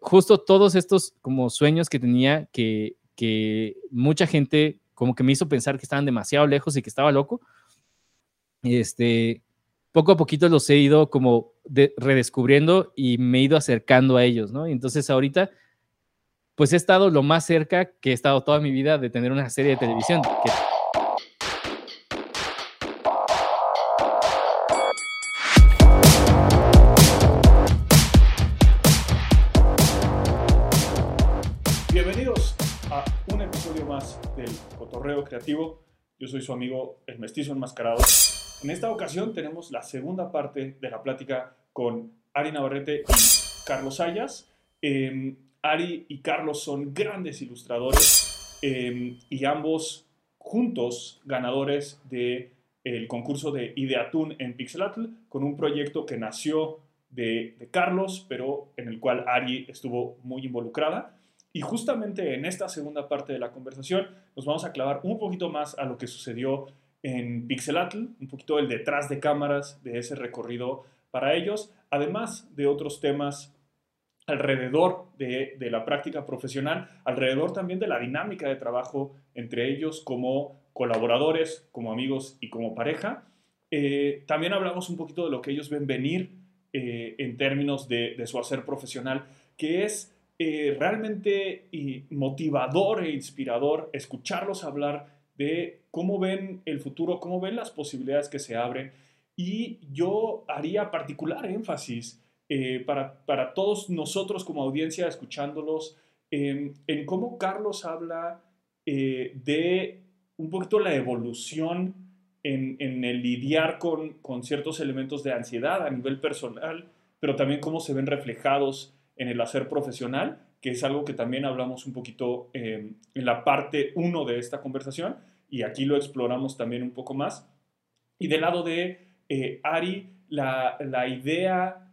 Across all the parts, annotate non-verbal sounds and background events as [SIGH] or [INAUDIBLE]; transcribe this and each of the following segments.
justo todos estos como sueños que tenía que, que mucha gente como que me hizo pensar que estaban demasiado lejos y que estaba loco. Este, poco a poquito los he ido como redescubriendo y me he ido acercando a ellos, ¿no? Y entonces ahorita, pues he estado lo más cerca que he estado toda mi vida de tener una serie de televisión. Bienvenidos Cotorreo Creativo. Yo soy su amigo el mestizo enmascarado. En esta ocasión tenemos la segunda parte de la plática con Ari Navarrete y Carlos Ayas. Em, Ari y Carlos son grandes ilustradores em, y ambos juntos ganadores del el concurso de Ideatun en Pixelatl con un proyecto que nació de Carlos, pero en el cual Ari estuvo muy involucrada. Y justamente en esta segunda parte de la conversación nos vamos a clavar un poquito más a lo que sucedió en Pixelatl, un poquito el detrás de cámaras de ese recorrido para ellos, además de otros temas alrededor de, la práctica profesional, alrededor también de la dinámica de trabajo entre ellos como colaboradores, como amigos y como pareja. Eh, también hablamos un poquito de lo que ellos ven venir eh, en términos de, su hacer profesional, que es eh, realmente motivador e inspirador escucharlos hablar de cómo ven el futuro, cómo ven las posibilidades que se abren. Y yo haría particular énfasis eh, para, para, todos nosotros como audiencia escuchándolos en cómo Carlos habla eh, de un poquito la evolución en, en el lidiar con, con, ciertos elementos de ansiedad a nivel personal, pero también cómo se ven reflejados en el hacer profesional, que es algo que también hablamos un poquito en la parte 1 de esta conversación, y aquí lo exploramos también un poco más. Y del lado de eh, Ari, la, la idea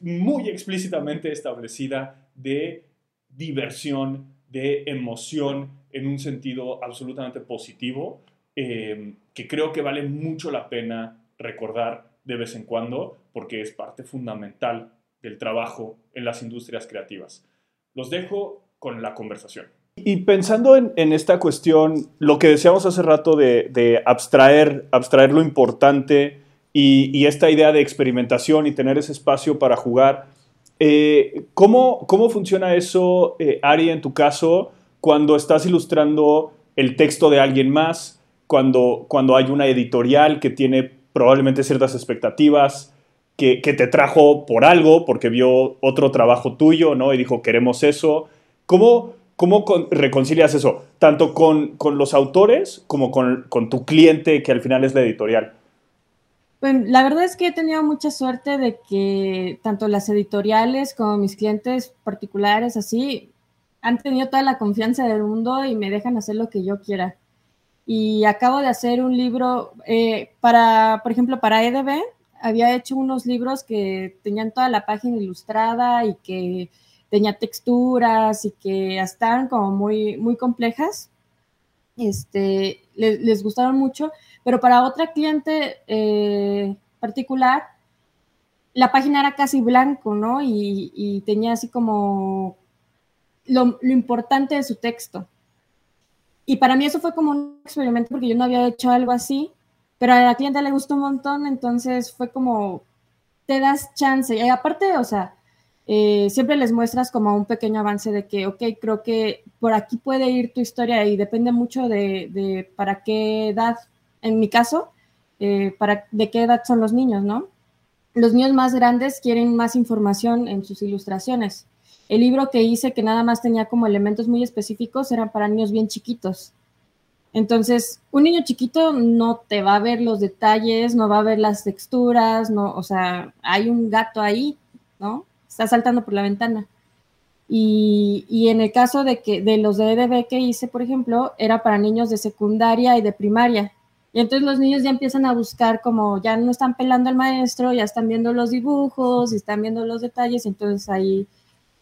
muy explícitamente establecida de diversión, de emoción en un sentido absolutamente positivo, em, que creo que vale mucho la pena recordar de vez en cuando porque es parte fundamental del trabajo en las industrias creativas. Los dejo con la conversación. Y pensando en, esta cuestión, lo que decíamos hace rato de, abstraer, abstraer lo importante y, esta idea de experimentación y tener ese espacio para jugar, eh, ¿cómo, funciona eso, eh, Ari, en tu caso, cuando estás ilustrando el texto de alguien más, cuando, cuando hay una editorial que tiene probablemente ciertas expectativas? Que, te trajo por algo, porque vio otro trabajo tuyo, ¿no? Y dijo, queremos eso. ¿Cómo, ¿Cómo reconcilias eso? Tanto con, los autores como con, tu cliente, que al final es la editorial. Pues la verdad es que he tenido mucha suerte de que tanto las editoriales como mis clientes particulares así han tenido toda la confianza del mundo y me dejan hacer lo que yo quiera. Y acabo de hacer un libro eh, para, por ejemplo, para EDB, había hecho unos libros que tenían toda la página ilustrada y que tenía texturas y que estaban como muy, muy complejas. Este, les, gustaron mucho, pero para otra cliente eh, particular, la página era casi blanco, ¿no? Y, tenía así como lo, lo, importante de su texto. Y para mí eso fue como un experimento porque yo no había hecho algo así, pero a la cliente le gustó un montón, entonces fue como, te das chance. Y aparte, o sea, eh, siempre les muestras como un pequeño avance de que, ok, creo que por aquí puede ir tu historia y depende mucho de, para qué edad, en mi caso, eh, para, de qué edad son los niños, ¿no? Los niños más grandes quieren más información en sus ilustraciones. El libro que hice, que nada más tenía como elementos muy específicos, eran para niños bien chiquitos. Entonces, un niño chiquito no te va a ver los detalles, no va a ver las texturas, no, o sea, hay un gato ahí, ¿no? está saltando por la ventana. Y, en el caso de que de los de EDB que hice, por ejemplo, era para niños de secundaria y de primaria. Y entonces los niños ya empiezan a buscar como ya no están pelando al maestro, ya están viendo los dibujos y están viendo los detalles, entonces ahí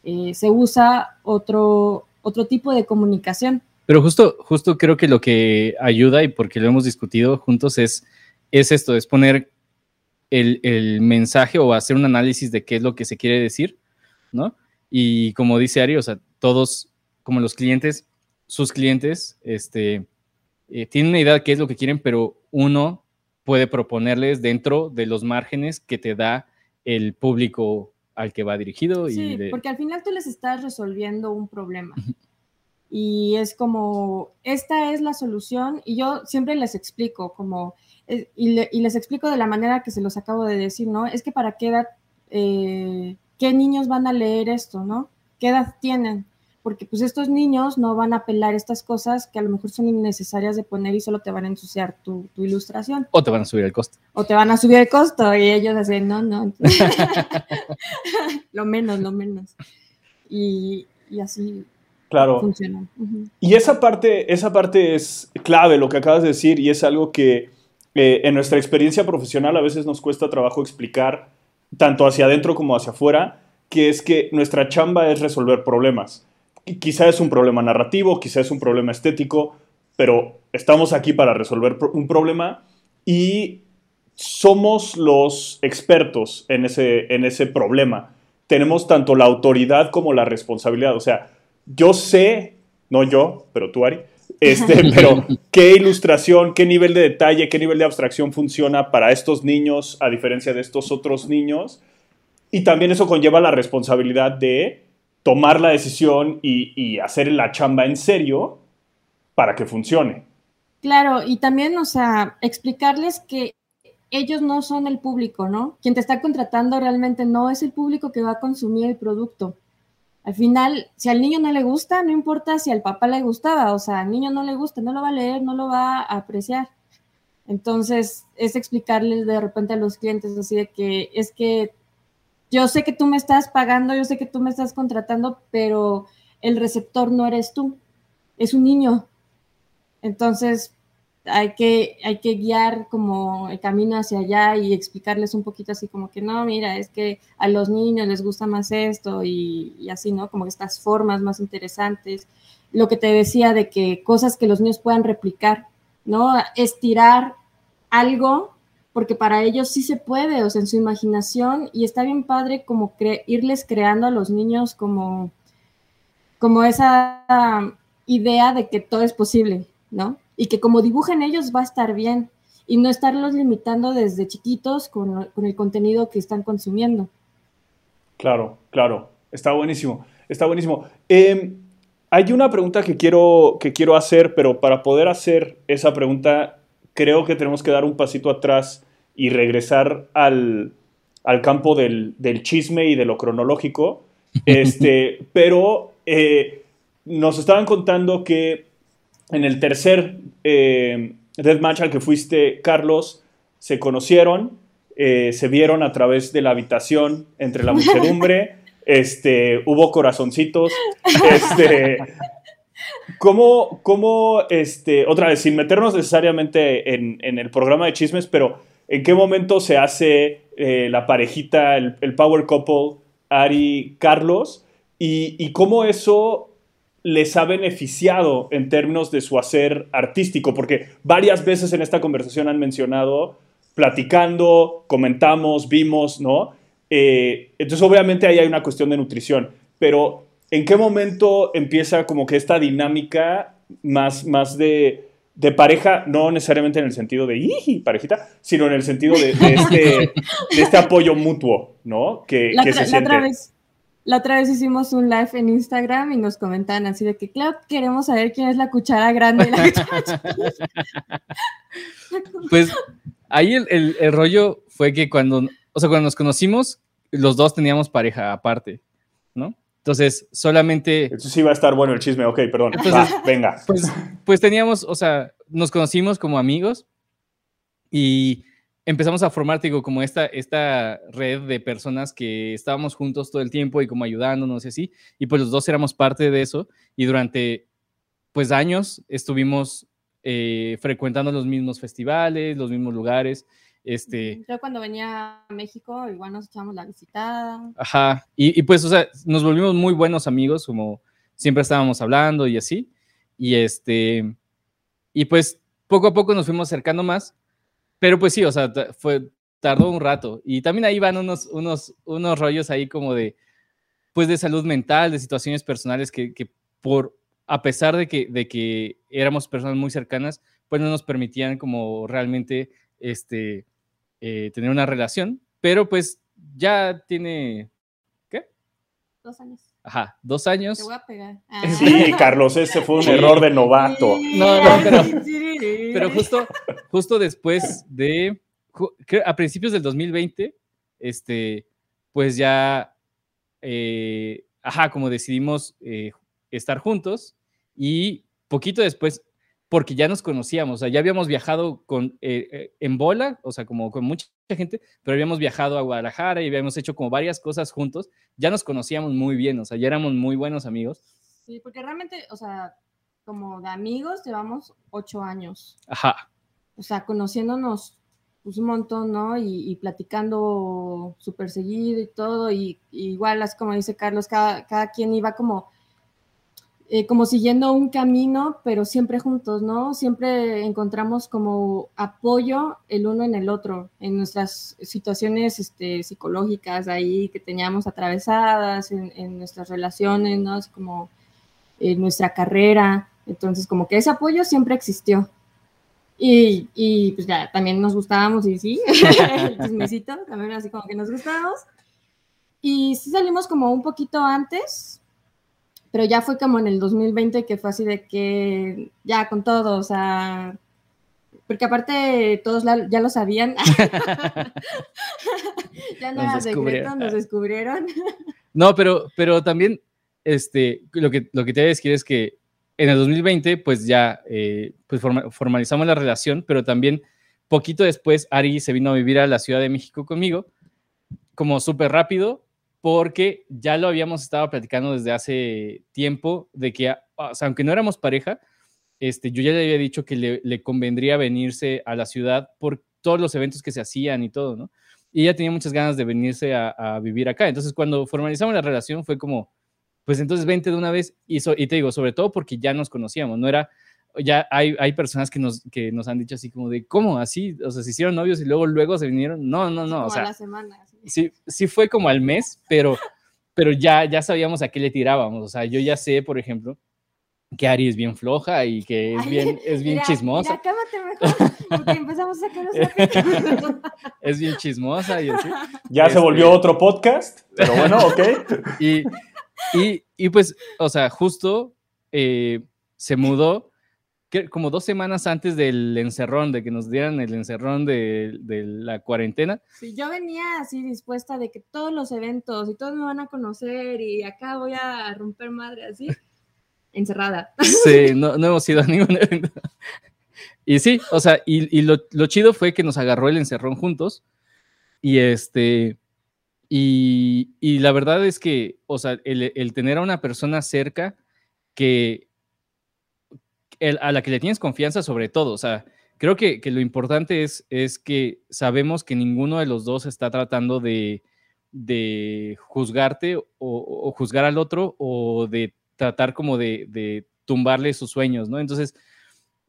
eh, se usa otro, otro tipo de comunicación. Pero justo, justo creo que lo que ayuda y porque lo hemos discutido juntos es, es esto, es poner el, mensaje o hacer un análisis de qué es lo que se quiere decir, ¿no? Y como dice Ari, o sea, todos, como los clientes, sus clientes, este, eh, tienen una idea de qué es lo que quieren, pero uno puede proponerles dentro de los márgenes que te da el público al que va dirigido. Sí, porque al final tú les estás resolviendo un problema. Y es como, esta es la solución y yo siempre les explico como, eh, y, les explico de la manera que se los acabo de decir, ¿no? Es que para qué edad, eh, qué niños van a leer esto, ¿no? ¿Qué edad tienen? Porque pues estos niños no van a pelar estas cosas que a lo mejor son innecesarias de poner y solo te van a ensuciar tu, ilustración. O te van a subir el costo. O te van a subir el costo y ellos dicen, no, no. [LAUGHS] lo menos, lo menos. Y, y así Claro. Y esa parte, esa parte es clave, lo que acabas de decir, y es algo que eh, en nuestra experiencia profesional a veces nos cuesta trabajo explicar, tanto hacia adentro como hacia afuera, que es que nuestra chamba es resolver problemas. Quizá es un problema narrativo, quizá es un problema estético, pero estamos aquí para resolver un problema y somos los expertos en ese, en ese problema. Tenemos tanto la autoridad como la responsabilidad. O sea, yo sé, no yo, pero tú, Ari, este, [LAUGHS] pero qué ilustración, qué nivel de detalle, qué nivel de abstracción funciona para estos niños a diferencia de estos otros niños. Y también eso conlleva la responsabilidad de tomar la decisión y, y hacer la chamba en serio para que funcione. Claro, y también, o sea, explicarles que ellos no son el público, ¿no? Quien te está contratando realmente no es el público que va a consumir el producto. Al final, si al niño no le gusta, no importa si al papá le gustaba, o sea, al niño no le gusta, no lo va a leer, no lo va a apreciar. Entonces, es explicarles de repente a los clientes así de que es que yo sé que tú me estás pagando, yo sé que tú me estás contratando, pero el receptor no eres tú, es un niño. Entonces, hay que, hay que guiar como el camino hacia allá y explicarles un poquito así como que no, mira, es que a los niños les gusta más esto y, así, ¿no? Como estas formas más interesantes. Lo que te decía de que cosas que los niños puedan replicar, ¿no? Estirar algo, porque para ellos sí se puede, o sea, en su imaginación, y está bien padre como irles creando a los niños como, como esa idea de que todo es posible, ¿no? Y que como dibujan ellos va a estar bien y no estarlos limitando desde chiquitos con, el contenido que están consumiendo. Claro, claro, está buenísimo, está buenísimo. Em, hay una pregunta que quiero, que quiero hacer, pero para poder hacer esa pregunta creo que tenemos que dar un pasito atrás y regresar al, campo del, chisme y de lo cronológico. [LAUGHS] Este, pero eh, nos estaban contando que en el tercer eh, Deathmatch al que fuiste, Carlos, se conocieron, eh, se vieron a través de la habitación entre la muchedumbre, [LAUGHS] este, hubo corazoncitos, este, ¿cómo, cómo, este, otra vez, sin meternos necesariamente en, el programa de chismes, pero ¿en qué momento se hace eh, la parejita, el, power couple, Ari, Carlos? Y, y cómo eso les ha beneficiado en términos de su hacer artístico, porque varias veces en esta conversación han mencionado, platicando, comentamos, vimos, ¿no? Eh, entonces obviamente ahí hay una cuestión de nutrición, pero ¿en qué momento empieza como que esta dinámica más, más de, pareja, no necesariamente en el sentido de parejita, sino en el sentido de, este, [LAUGHS] este, apoyo mutuo, ¿no? Que, se siente. La otra vez hicimos un live en Instagram y nos comentaban así de que, claro, queremos saber quién es la cuchara grande la [LAUGHS] cuchara Pues ahí el, rollo fue que cuando, o sea, cuando nos conocimos, los dos teníamos pareja aparte, ¿no? Entonces, solamente... Eso sí va a estar bueno el chisme, ok, perdón. venga. Pues, pues teníamos, o sea, nos conocimos como amigos y empezamos a formar, digo, como esta, esta red de personas que estábamos juntos todo el tiempo y como ayudándonos y así, y pues los dos éramos parte de eso, y durante, pues, años estuvimos eh, frecuentando los mismos festivales, los mismos lugares, este... Yo cuando venía a México igual nos echamos la visitada. Ajá, y, y pues, o sea, nos volvimos muy buenos amigos, como siempre estábamos hablando y así, y este, y pues poco a poco nos fuimos acercando más, pero pues sí, o sea, fue, tardó un rato. Y también ahí van unos, unos, unos rollos ahí como de, pues de salud mental, de situaciones personales que, que por, a pesar de que, de que éramos personas muy cercanas, pues no nos permitían como realmente este, eh, tener una relación, pero pues ya tiene, ¿qué? Dos años. Ajá, dos años. Te voy a pegar. [LAUGHS] Sí, Carlos, ese fue un error de novato. No, no, pero, pero justo, justo después de, a principios del 2020, este, pues ya, eh, ajá, como decidimos eh, estar juntos y poquito después, porque ya nos conocíamos, o sea, ya habíamos viajado con, eh, en bola, o sea, como con mucha gente, pero habíamos viajado a Guadalajara y habíamos hecho como varias cosas juntos, ya nos conocíamos muy bien, o sea, ya éramos muy buenos amigos. Sí, porque realmente, o sea, como de amigos llevamos ocho años. Ajá. O sea, conociéndonos pues, un montón, ¿no? Y, platicando súper seguido y todo, y, igual, así como dice Carlos, cada, cada quien iba como, eh, como siguiendo un camino, pero siempre juntos, ¿no? Siempre encontramos como apoyo el uno en el otro, en nuestras situaciones este, psicológicas ahí que teníamos atravesadas, en, en nuestras relaciones, ¿no? Así como en nuestra carrera. Entonces, como que ese apoyo siempre existió. Y, y, pues ya, también nos gustábamos y sí, [LAUGHS] el chismecito, también así como que nos gustábamos. Y sí salimos como un poquito antes, pero ya fue como en el 2020 que fue así de que ya con todo, o sea, porque aparte todos ya lo sabían. [LAUGHS] ya no era secreto, nos descubrieron. no, pero, pero también este, lo que, lo que te voy a decir es que en el 2020, pues ya eh, pues formalizamos la relación, pero también poquito después Ari se vino a vivir a la Ciudad de México conmigo, como súper rápido, porque ya lo habíamos estado platicando desde hace tiempo, de que, aunque no éramos pareja, este, yo ya le había dicho que le, convendría venirse a la ciudad por todos los eventos que se hacían y todo, ¿no? Y ella tenía muchas ganas de venirse a, a vivir acá. Entonces, cuando formalizamos la relación, fue como, pues entonces vente de una vez y, y te digo, sobre todo porque ya nos conocíamos, no era, ya hay, hay personas que nos, que nos han dicho así como de, ¿cómo? Así, o sea, se hicieron novios y luego, luego se vinieron. No, no, no. o sea, a la semana. Sí. sí, fue como al mes, pero, pero ya, ya sabíamos a qué le tirábamos. O sea, yo ya sé, por ejemplo, que Ari es bien floja y que es bien, es bien chismosa. Mira, mejor, porque empezamos a sacar [LAUGHS] Es bien chismosa y así. Ya se volvió este otro podcast, pero bueno, ok. [LAUGHS] Y, y, pues, o sea, justo eh, se mudó como dos semanas antes del encerrón, de que nos dieran el encerrón de, la cuarentena. Sí, yo venía así dispuesta de que todos los eventos y todos me van a conocer y acá voy a romper madre así, [LAUGHS] encerrada. Sí, [LAUGHS] no, no hemos ido a ningún evento. Y sí, o sea, y, lo, lo, chido fue que nos agarró el encerrón juntos y este, y, la verdad es que, o sea, el, tener a una persona cerca que a la que le tienes confianza sobre todo, o sea, creo que, lo importante es, es, que sabemos que ninguno de los dos está tratando de, juzgarte o, juzgar al otro o de tratar como de, tumbarle sus sueños, ¿no? Entonces,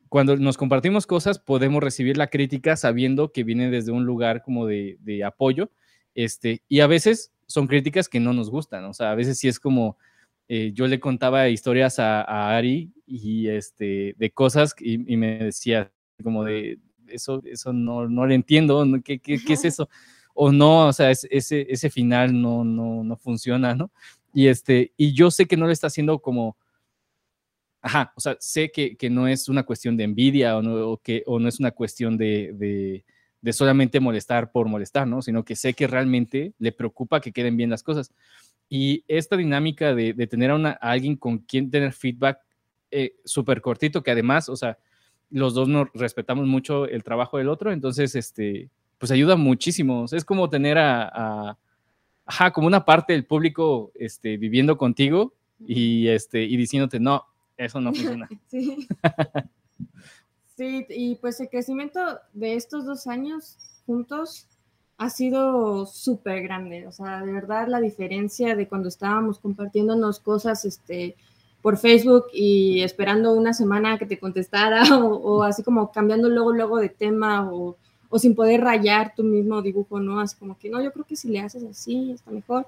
cuando nos compartimos cosas, podemos recibir la crítica sabiendo que viene desde un lugar como de, de apoyo este, y a veces son críticas que no nos gustan, o sea, a veces sí es como, eh, yo le contaba historias a, Ari y este, de cosas y, me decía como de, eso, eso no, no lo entiendo, ¿qué, qué, qué es eso? O no, o sea, ese, ese final no, no, no funciona, ¿no? Y, este, y yo sé que no lo está haciendo como, ajá, o sea, sé que, que no es una cuestión de envidia o no, o que, o no es una cuestión de de solamente molestar por molestar, ¿no? Sino que sé que realmente le preocupa que queden bien las cosas. Y esta dinámica de, tener a, una, alguien con quien tener feedback eh, súper cortito, que además, o sea, los dos nos respetamos mucho el trabajo del otro, entonces, este, pues ayuda muchísimo. es como tener a, ajá, como una parte del público este, viviendo contigo y, este, y diciéndote, no, eso no funciona. [LAUGHS] Sí. [LAUGHS] Sí, y pues el crecimiento de estos dos años juntos ha sido súper grande. O sea, de verdad la diferencia de cuando estábamos compartiéndonos cosas este, por Facebook y esperando una semana que te contestara [LAUGHS] o, así como cambiando luego, luego de tema o, sin poder rayar tu mismo dibujo, ¿no? Así como que no, yo creo que si le haces así está mejor.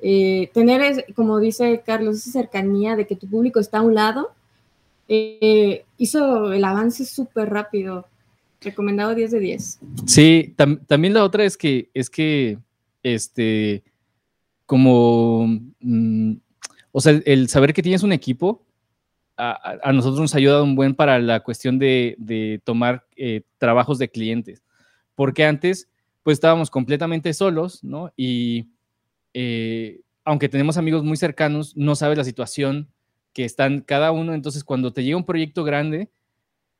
eh, tener, como dice Carlos, esa cercanía de que tu público está a un lado, eh, hizo el avance súper rápido. Recomendado 10 de 10. Sí, también la otra es que, es que, este, como, mm, o sea, el saber que tienes un equipo, a, nosotros nos ha ayudado un buen para la cuestión de, tomar eh, trabajos de clientes, porque antes, pues estábamos completamente solos, ¿no? Y eh, aunque tenemos amigos muy cercanos, no sabes la situación que están cada uno, entonces cuando te llega un proyecto grande,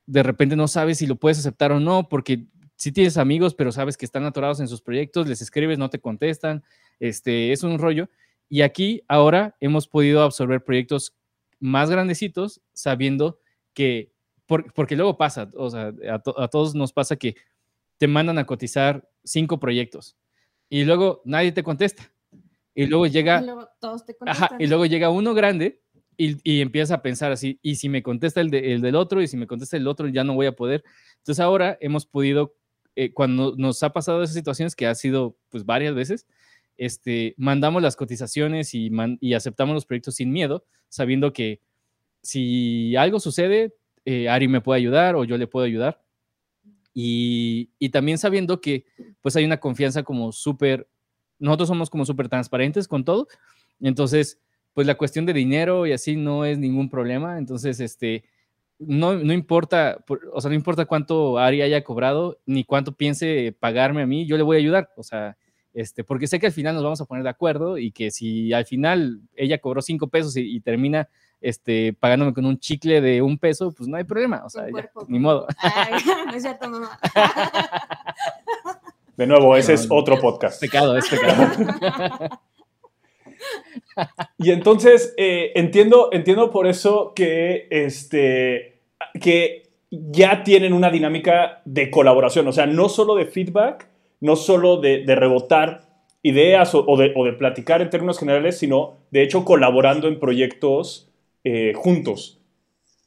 de repente no sabes si lo puedes aceptar o no, porque si tienes amigos, pero sabes que están atorados en sus proyectos, les escribes, no te contestan, este, es un rollo. Y aquí ahora hemos podido absorber proyectos más grandecitos sabiendo que, porque luego pasa, o sea, a, todos nos pasa que te mandan a cotizar cinco proyectos y luego nadie te contesta. Y luego llega... Y luego todos te ajá, y luego llega uno grande y, y empiezas a pensar así, y si me contesta el, el, del otro, y si me contesta el otro, ya no voy a poder. Entonces ahora hemos podido, eh, cuando nos ha pasado esas situaciones, que ha sido pues varias veces, este, mandamos las cotizaciones y, aceptamos los proyectos sin miedo, sabiendo que si algo sucede, eh, Ari me puede ayudar o yo le puedo ayudar. Y, y también sabiendo que pues hay una confianza como súper, nosotros somos como súper transparentes con todo. Entonces, pues la cuestión de dinero y así no es ningún problema. Entonces, este, no, no importa, o sea, no importa cuánto Ari haya cobrado, ni cuánto piense pagarme a mí, yo le voy a ayudar. O sea, este, porque sé que al final nos vamos a poner de acuerdo y que si al final ella cobró cinco pesos y, termina este, pagándome con un chicle de un peso, pues no hay problema, o sea, ni modo. [LAUGHS] [LAUGHS] no es cierto, mamá. De nuevo, ese es otro podcast. Pecado, es pecado. [LAUGHS] y entonces eh, entiendo, entiendo por eso que, este, que ya tienen una dinámica de colaboración, o sea, no solo de feedback, no solo de, rebotar ideas o, de, platicar en términos generales, sino de hecho colaborando en proyectos eh, juntos.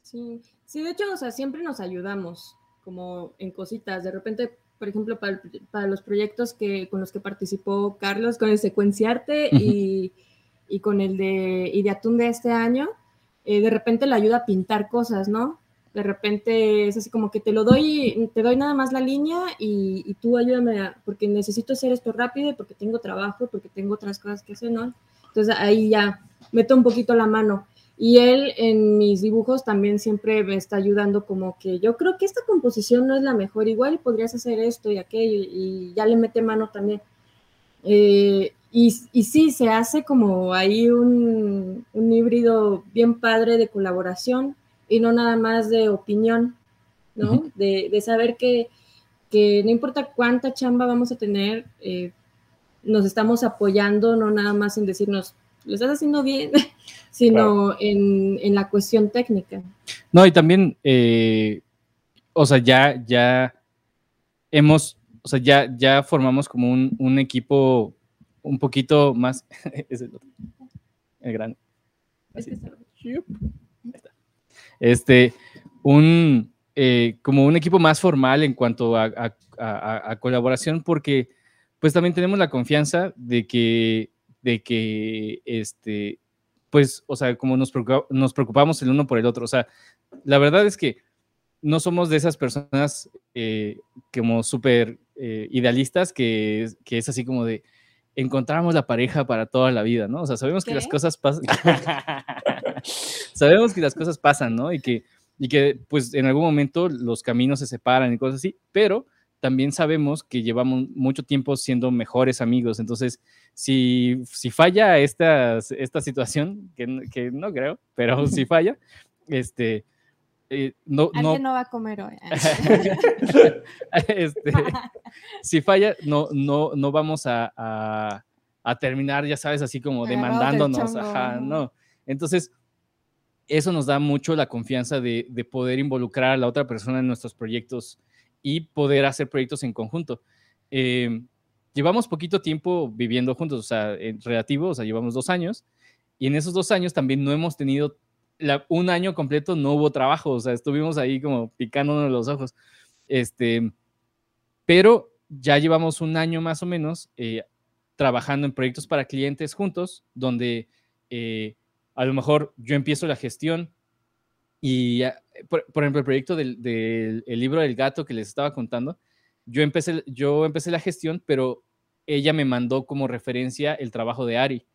Sí. sí, de hecho, o sea, siempre nos ayudamos como en cositas. De repente, por ejemplo, para, los proyectos que, con los que participó Carlos, con el secuenciarte y y con el de Ideatún de este año, eh, de repente le ayuda a pintar cosas, ¿no? De repente es así como que te lo doy, te doy nada más la línea y, tú ayúdame, porque necesito hacer esto rápido, porque tengo trabajo, porque tengo otras cosas que hacer, ¿no? Entonces ahí ya meto un poquito la mano. Y él en mis dibujos también siempre me está ayudando como que yo creo que esta composición no es la mejor, igual podrías hacer esto y aquello y ya le mete mano también. Eh, y, y, sí, se hace como ahí un, un, híbrido bien padre de colaboración y no nada más de opinión, ¿no? de, de, saber que, que, no importa cuánta chamba vamos a tener, eh, nos estamos apoyando, no nada más en decirnos, lo estás haciendo bien, [LAUGHS] sino en, en, la cuestión técnica. No, y también, eh, o sea, ya, ya hemos, o sea, ya, ya formamos como un, un equipo un poquito más. [LAUGHS] es el otro. El grande. Este, un, eh, como un equipo más formal en cuanto a, colaboración, porque pues también tenemos la confianza de que, de que, este, pues, o sea, como nos, nos preocupamos el uno por el otro. O sea, la verdad es que no somos de esas personas eh, como súper eh, idealistas que, que es así como de, encontramos la pareja para toda la vida, ¿no? O sea, sabemos que las cosas pasan. [LAUGHS] [LAUGHS] sabemos que las cosas pasan, ¿no? Y que, y que, pues, en algún momento los caminos se separan y cosas así, pero también sabemos que llevamos mucho tiempo siendo mejores amigos. Entonces, si, si falla esta, esta situación, que, que no creo, pero si [LAUGHS] falla, este, eh, no, Alguien no, va a comer hoy. [LAUGHS] este, [LAUGHS] si falla, no, no, no vamos a, a, terminar, ya sabes, así como demandándonos. Ajá, no. Entonces, eso nos da mucho la confianza de, de, poder involucrar a la otra persona en nuestros proyectos y poder hacer proyectos en conjunto. Em, llevamos poquito tiempo viviendo juntos, o sea, en relativo, o sea, llevamos dos años, y en esos dos años también no hemos tenido un año completo no hubo trabajo, o sea, estuvimos ahí como picándonos los ojos. Este, pero ya llevamos un año más o menos eh, trabajando en proyectos para clientes juntos, donde eh, a lo mejor yo empiezo la gestión y, por, ejemplo, el proyecto del, del el libro del gato que les estaba contando, yo empecé, yo empecé la gestión, pero ella me mandó como referencia el trabajo de Ari.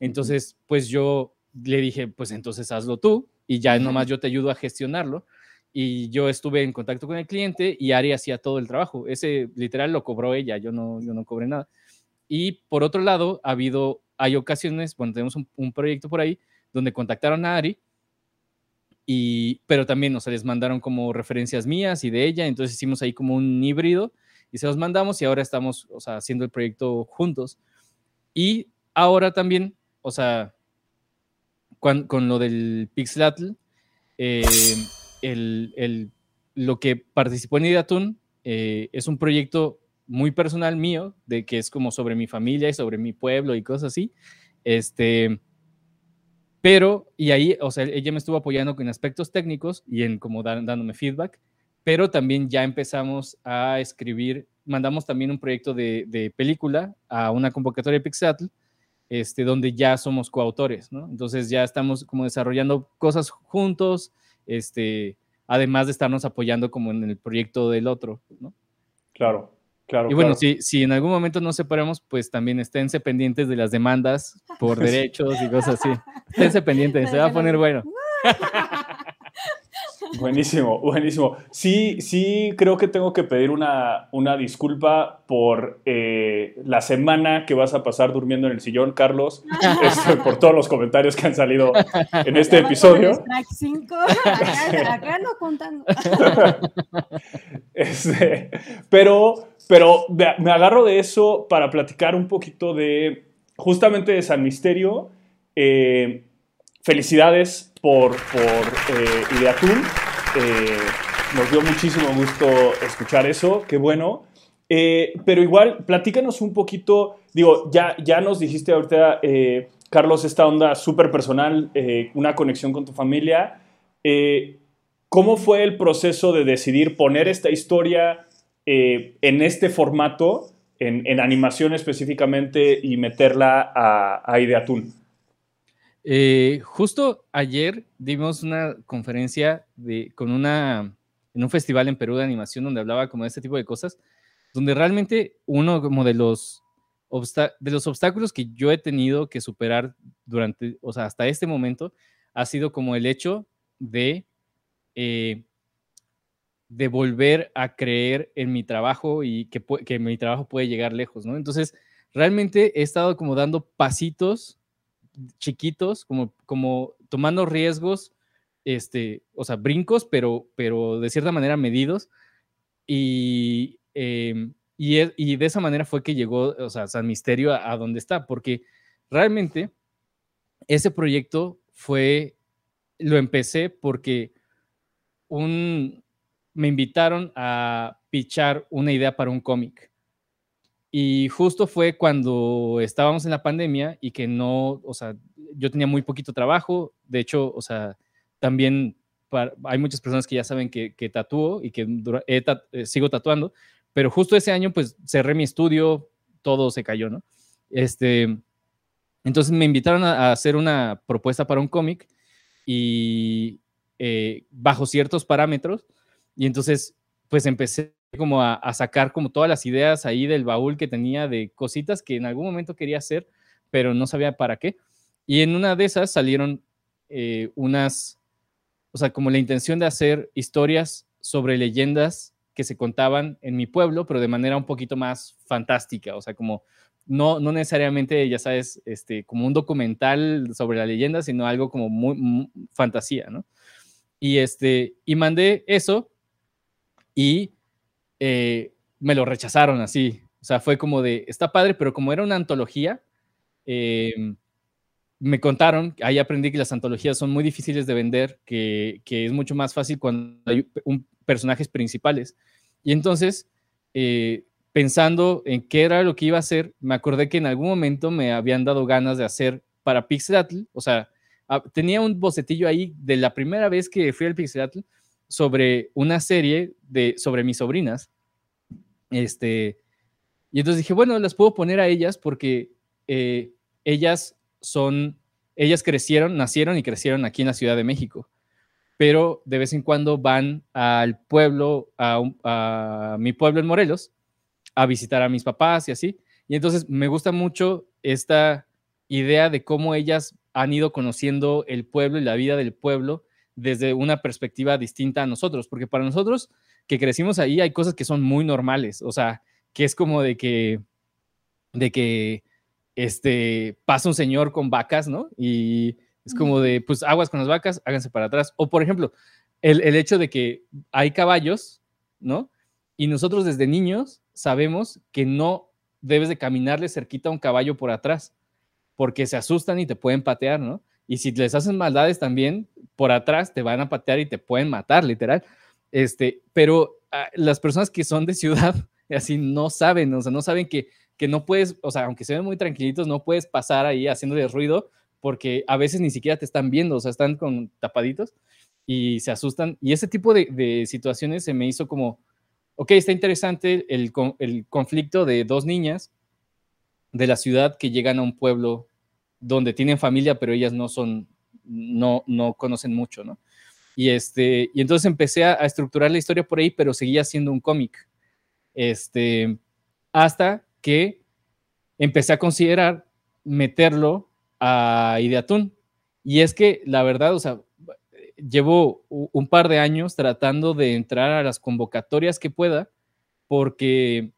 Entonces, pues yo le dije, pues entonces hazlo tú y ya nomás yo te ayudo a gestionarlo. Y yo estuve en contacto con el cliente y Ari hacía todo el trabajo. Ese literal lo cobró ella, yo no, yo no cobré nada. Y por otro lado, ha habido, hay ocasiones, bueno, tenemos un, proyecto por ahí donde contactaron a Ari, y, pero también, o sea, les mandaron como referencias mías y de ella, entonces hicimos ahí como un híbrido y se los mandamos y ahora estamos, o sea, haciendo el proyecto juntos. Y ahora también, o sea, con, lo del Pixelatl, eh, el, lo que participó en Idatun eh, es un proyecto muy personal mío, de que es como sobre mi familia y sobre mi pueblo y cosas así. Este, pero, y ahí, o sea, ella me estuvo apoyando con aspectos técnicos y en como dándome feedback, pero también ya empezamos a escribir, mandamos también un proyecto de, película a una convocatoria de este, donde ya somos coautores, ¿no? Entonces ya estamos como desarrollando cosas juntos, este, además de estarnos apoyando como en el proyecto del otro, ¿no? Claro, claro. Y bueno, Si, si en algún momento nos separamos, pues también esténse pendientes de las demandas por [LAUGHS] derechos y cosas así. Esténse pendientes, [LAUGHS] se va a poner bueno. [LAUGHS] Buenísimo, buenísimo. Sí, sí, creo que tengo que pedir una, una disculpa por eh, la semana que vas a pasar durmiendo en el sillón, Carlos, [LAUGHS] este, por todos los comentarios que han salido en este episodio. acá, no contando. [LAUGHS] Este, pero, pero me agarro de eso para platicar un poquito de justamente de San Misterio. Eh, felicidades por, por eh. Eh, nos dio muchísimo gusto escuchar eso, qué bueno. Eh, pero igual, platícanos un poquito, digo, ya, ya nos dijiste ahorita, Carlos, esta onda súper personal, una conexión con tu familia. ¿Cómo fue el proceso de decidir poner esta historia en este formato, en, animación específicamente, y meterla a, a? Eh, justo ayer dimos una conferencia de, con una, en un festival en Perú de animación donde hablaba como de este tipo de cosas, donde realmente uno de los, de los obstáculos que yo he tenido que superar durante, o sea, hasta este momento, ha sido como el hecho de, eh, de volver a creer en mi trabajo y que, que mi trabajo puede llegar lejos, ¿no? Entonces, realmente he estado como dando pasitos chiquitos, como, como tomando riesgos, este, o sea, brincos, pero, pero de cierta manera medidos. Y, em, e, y, de esa manera fue que llegó, o sea, San Misterio a, donde está, porque realmente ese proyecto fue, lo empecé porque un, me invitaron a pichar una idea para un cómic. Y justo fue cuando estábamos en la pandemia y que no, o sea, yo tenía muy poquito trabajo. De hecho, o sea, también hay muchas personas que ya saben que, que tatúo y que eh, sigo tatuando, pero justo ese año pues cerré mi estudio, todo se cayó, ¿no? Este, entonces me invitaron a, hacer una propuesta para un cómic y eh, bajo ciertos parámetros y entonces pues empecé como a, sacar como todas las ideas ahí del baúl que tenía de cositas que en algún momento quería hacer, pero no sabía para qué. Y en una de esas salieron eh, unas, o sea, como la intención de hacer historias sobre leyendas que se contaban en mi pueblo, pero de manera un poquito más fantástica, o sea, como no, no necesariamente, ya sabes, este, como un documental sobre la leyenda, sino algo como muy, fantasía, ¿no? Y, este, y mandé eso y eh, me lo rechazaron así. O sea, fue como de, está padre, pero como era una antología, em, me contaron, ahí aprendí que las antologías son muy difíciles de vender, que, es mucho más fácil cuando hay un, personajes principales. Y entonces, eh, pensando en qué era lo que iba a hacer, me acordé que en algún momento me habían dado ganas de hacer para Pixelatl, o sea, ah, tenía un bocetillo ahí de la primera vez que fui al Pixelatl, sobre una serie de, sobre mis sobrinas, este, Y entonces dije, bueno, las puedo poner a ellas porque eh, ellas son, ellas crecieron, nacieron y crecieron aquí en la Ciudad de México, pero de vez en cuando van al pueblo, a, a mi pueblo en Morelos, a visitar a mis papás y así. Y entonces me gusta mucho esta idea de cómo ellas han ido conociendo el pueblo y la vida del pueblo desde una perspectiva distinta a nosotros, porque para nosotros que crecimos ahí hay cosas que son muy normales, o sea, que es como de que, de que, este, pasa un señor con vacas, ¿no? Y es como de, pues aguas con las vacas, háganse para atrás. O por ejemplo, el, el hecho de que hay caballos, ¿no? Y nosotros desde niños sabemos que no debes de caminarle cerquita a un caballo por atrás, porque se asustan y te pueden patear, ¿no? Y si les hacen maldades también, por atrás te van a patear y te pueden matar, literal. Este, pero ah, las personas que son de ciudad, [LAUGHS] así no saben, o sea, no saben que, que no puedes, o sea, aunque se ven muy tranquilitos, no puedes pasar ahí haciéndole ruido porque a veces ni siquiera te están viendo, o sea, están con tapaditos y se asustan. Y ese tipo de, situaciones se me hizo como, ok, está interesante el, el conflicto de dos niñas de la ciudad que llegan a un pueblo donde tienen familia, pero ellas no son, no, no conocen mucho, ¿no? Y, este, y entonces empecé a, estructurar la historia por ahí, pero seguía siendo un cómic. Este, hasta que empecé a considerar meterlo a Ideatún. Y es que la verdad, o sea, llevo un par de años tratando de entrar a las convocatorias que pueda, porque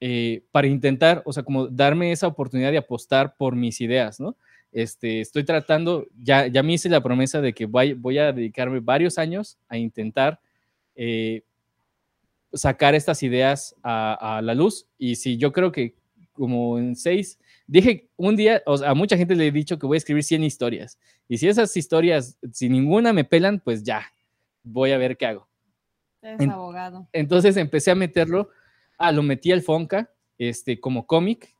eh, para intentar, o sea, como darme esa oportunidad de apostar por mis ideas, ¿no? Este, estoy tratando, ya, ya me hice la promesa de que voy, voy a dedicarme varios años a intentar eh, sacar estas ideas a, la luz. Y si yo creo que como en seis, dije un día, o sea, a mucha gente le he dicho que voy a escribir 100 historias. Y si esas historias, si ninguna me pelan, pues ya, voy a ver qué hago. Es abogado. Entonces empecé a meterlo, ah, lo metí al Fonca, este, como cómic.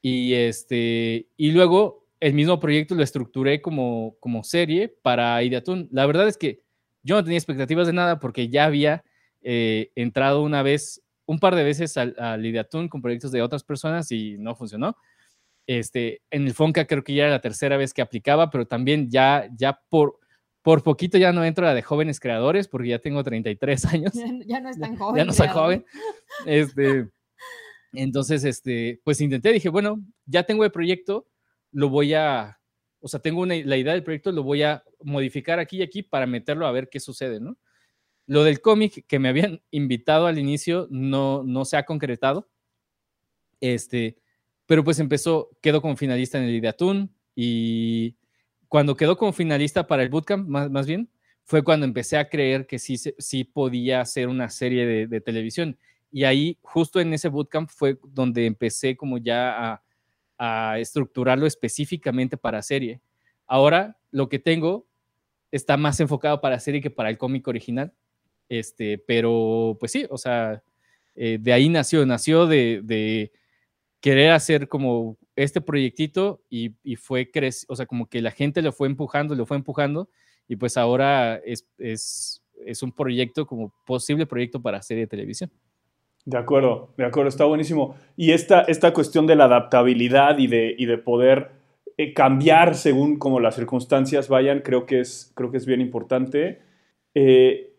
Y este, y luego el mismo proyecto lo estructuré como, como serie para Ideatún. La verdad es que yo no tenía expectativas de nada porque ya había eh, entrado una vez, un par de veces al, al Ideatún con proyectos de otras personas y no funcionó. Este, en el Fonca creo que ya era la tercera vez que aplicaba, pero también ya, ya por, por poquito ya no entro a la de jóvenes creadores porque ya tengo 33 años. Ya, no es tan joven. Ya no soy joven. Este, entonces, este, pues intenté, dije, bueno, ya tengo el proyecto, lo voy a, o sea, tengo una, la idea del proyecto, lo voy a modificar aquí y aquí para meterlo a ver qué sucede, ¿no? Lo del cómic que me habían [LAUGHS] invitado al inicio no, no se ha concretado, este, pero pues empezó, quedó como finalista en el Ideatún y cuando quedó como finalista para el Bootcamp, más, más bien, fue cuando empecé a creer que sí, sí podía hacer una serie de, de televisión. Y ahí, justo en ese bootcamp, fue donde empecé como ya a, a estructurarlo específicamente para serie. Ahora lo que tengo está más enfocado para serie que para el cómic original. Este, pero pues sí, o sea, eh, de ahí nació, nació de, querer hacer como este proyectito y, fue, o sea, como que la gente lo fue empujando, lo fue empujando y pues ahora es, es, es un proyecto como posible proyecto para serie de televisión. De acuerdo, de acuerdo, está buenísimo. Y esta, esta cuestión de la adaptabilidad y de, y de poder eh, cambiar según como las circunstancias vayan, creo que es, creo que es bien importante. Eh,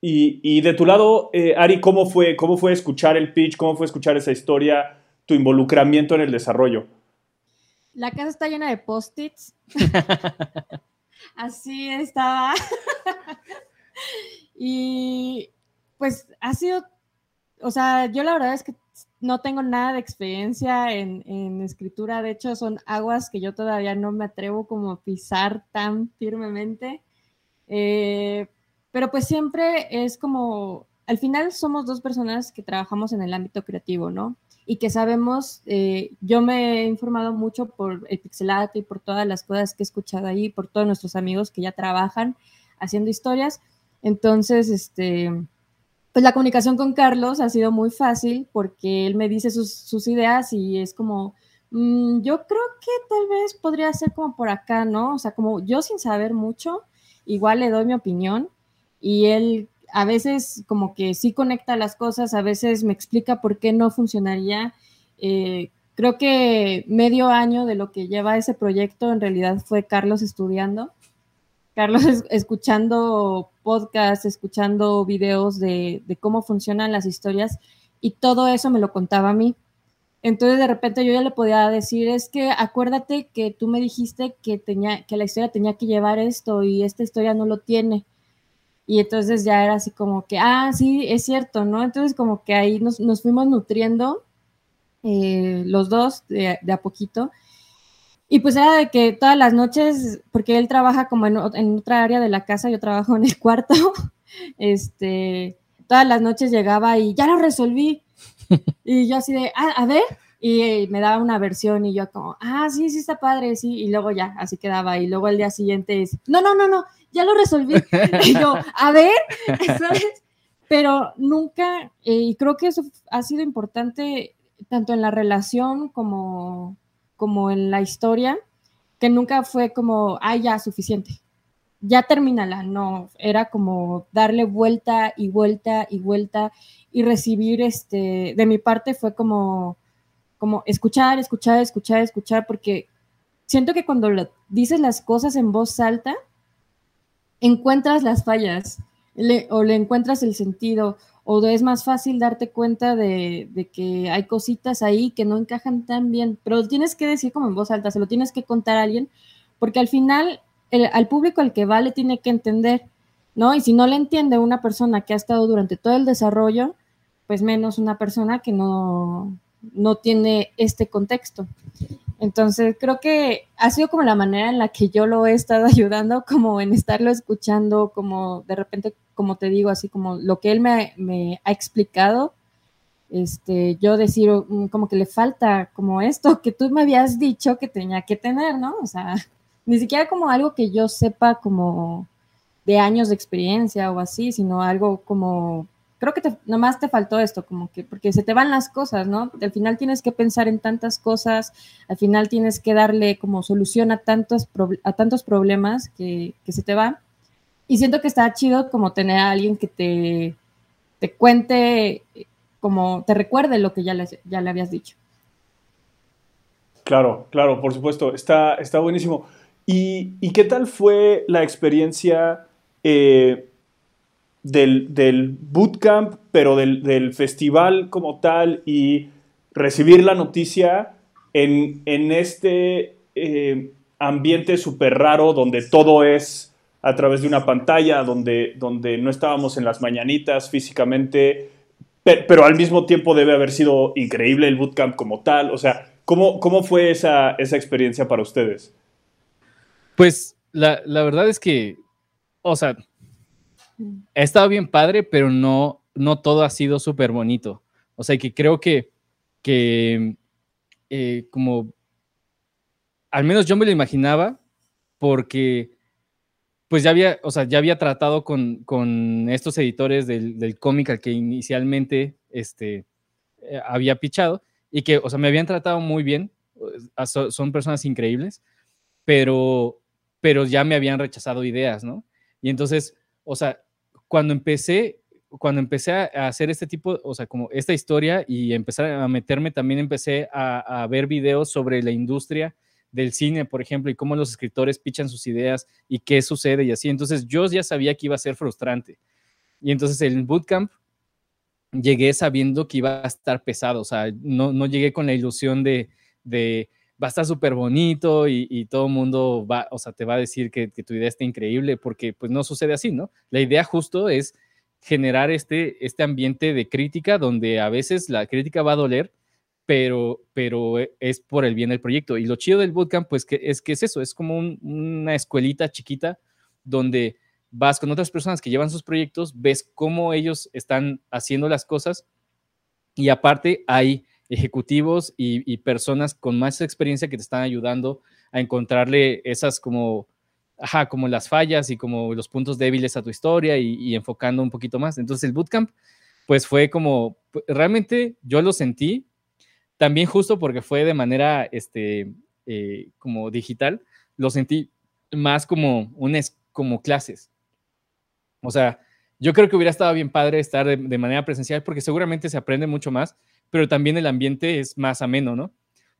y, y, de tu lado, eh, Ari, ¿cómo fue, ¿cómo fue escuchar el pitch? ¿Cómo fue escuchar esa historia? ¿Tu involucramiento en el desarrollo? La casa está llena de post-its. [LAUGHS] Así estaba. [LAUGHS] y pues ha sido o sea, yo la verdad es que no tengo nada de experiencia en, escritura, de hecho son aguas que yo todavía no me atrevo como a pisar tan firmemente, eh, pero pues siempre es como, al final somos dos personas que trabajamos en el ámbito creativo, ¿no? Y que sabemos, eh, yo me he informado mucho por el pixelate y por todas las cosas que he escuchado ahí, por todos nuestros amigos que ya trabajan haciendo historias, entonces, este pues la comunicación con Carlos ha sido muy fácil porque él me dice sus, ideas y es como, mm, yo creo que tal vez podría ser como por acá, ¿no? O sea, como yo sin saber mucho, igual le doy mi opinión y él a veces como que sí conecta las cosas, a veces me explica por qué no funcionaría. Eh, creo que medio año de lo que lleva ese proyecto en realidad fue Carlos estudiando. Carlos escuchando podcasts, escuchando videos de, de, cómo funcionan las historias y todo eso me lo contaba a mí. Entonces de repente yo ya le podía decir, es que acuérdate que tú me dijiste que, tenía, que la historia tenía que llevar esto y esta historia no lo tiene. Y entonces ya era así como que, ah, sí, es cierto, ¿no? Entonces como que ahí nos, nos fuimos nutriendo eh, los dos de, a poquito. Y pues era de que todas las noches, porque él trabaja como en, en, otra área de la casa, yo trabajo en el cuarto, [LAUGHS] este, todas las noches llegaba y ya lo resolví. [LAUGHS] Y yo así de, ah, a ver, y me daba una versión y yo como, ah, sí, sí está padre, sí, y luego ya, así quedaba, y luego el día siguiente es, no, no, no, no, ya lo resolví. [LAUGHS] y yo, a ver, ¿sabes? Pero nunca, eh, y creo que eso ha sido importante tanto en la relación como, como en la historia, que nunca fue como, ah, ya, suficiente, ya termínala, no, era como darle vuelta y vuelta y vuelta y recibir, este, de mi parte fue como, como escuchar, escuchar, escuchar, escuchar, porque siento que cuando dices las cosas en voz alta, encuentras las fallas o le encuentras el sentido o es más fácil darte cuenta de, que hay cositas ahí que no encajan tan bien, pero lo tienes que decir como en voz alta, se lo tienes que contar a alguien, porque al final al público al que va le tiene que entender, ¿no? Y si no le entiende una persona que ha estado durante todo el desarrollo, pues menos una persona que no, no tiene este contexto. Entonces, creo que ha sido como la manera en la que yo lo he estado [LAUGHS] ayudando, como en estarlo escuchando, como de repente, como te digo, así como lo que él me, ha explicado, este, yo decir mm, como que le falta como esto que tú me habías dicho que tenía que tener, ¿no? O sea, [LAUGHS] ni siquiera como algo que yo sepa como de años de experiencia o así, sino algo como, creo que te, nomás te faltó esto, como que, porque se te van las cosas, ¿no? Al final tienes que pensar en tantas cosas, al final tienes que darle como solución a tantos, a tantos problemas que, que se te van. Y siento que está chido como tener a alguien que te, te cuente, como te recuerde lo que ya le, ya le habías dicho. Claro, claro, por supuesto, está, está buenísimo. ¿Y, qué tal fue la experiencia eh, del, bootcamp, pero del, festival como tal y recibir la noticia en, este eh, ambiente súper raro donde todo es a través de una pantalla, donde, donde no estábamos en las mañanitas físicamente, pero, al mismo tiempo debe haber sido increíble el bootcamp como tal. O sea, ¿cómo, cómo fue esa, esa experiencia para ustedes? Pues la, verdad es que, o sea, ha estado bien padre, pero no, no todo ha sido súper bonito. O sea, que creo que, que eh, como, al menos yo me lo imaginaba, porque pues ya había, o sea, ya había tratado con, estos editores del, cómic al que inicialmente este, eh, había pichado y que, o sea, me habían tratado muy bien, son personas increíbles, pero pero ya me habían rechazado ideas, ¿no? Y entonces, o sea, cuando empecé, cuando empecé a hacer este tipo, o sea, como esta historia y empezar a meterme, también empecé a, ver videos sobre la industria del cine, por ejemplo, y cómo los escritores pichan sus ideas y qué sucede y así. Entonces yo ya sabía que iba a ser frustrante. Y entonces el bootcamp llegué sabiendo que iba a estar pesado, o sea, no, no llegué con la ilusión de, de va a estar súper bonito y, todo el mundo va, o sea, te va a decir que, tu idea está increíble, porque pues no sucede así, ¿no? La idea justo es generar este, este ambiente de crítica donde a veces la crítica va a doler, pero, pero es por el bien del proyecto. Y lo chido del bootcamp, pues que es que es eso, es como una escuelita chiquita donde vas con otras personas que llevan sus proyectos, ves cómo ellos están haciendo las cosas y aparte hay ejecutivos y, personas con más experiencia que te están ayudando a encontrarle esas como, ajá, como las fallas y como los puntos débiles a tu historia y, enfocando un poquito más. Entonces el bootcamp, pues fue como, realmente yo lo sentí, también justo porque fue de manera, este, eh, como digital, lo sentí más como, un, como clases. O sea, yo creo que hubiera estado bien padre estar de manera presencial porque seguramente se aprende mucho más, pero también el ambiente es más ameno, ¿no?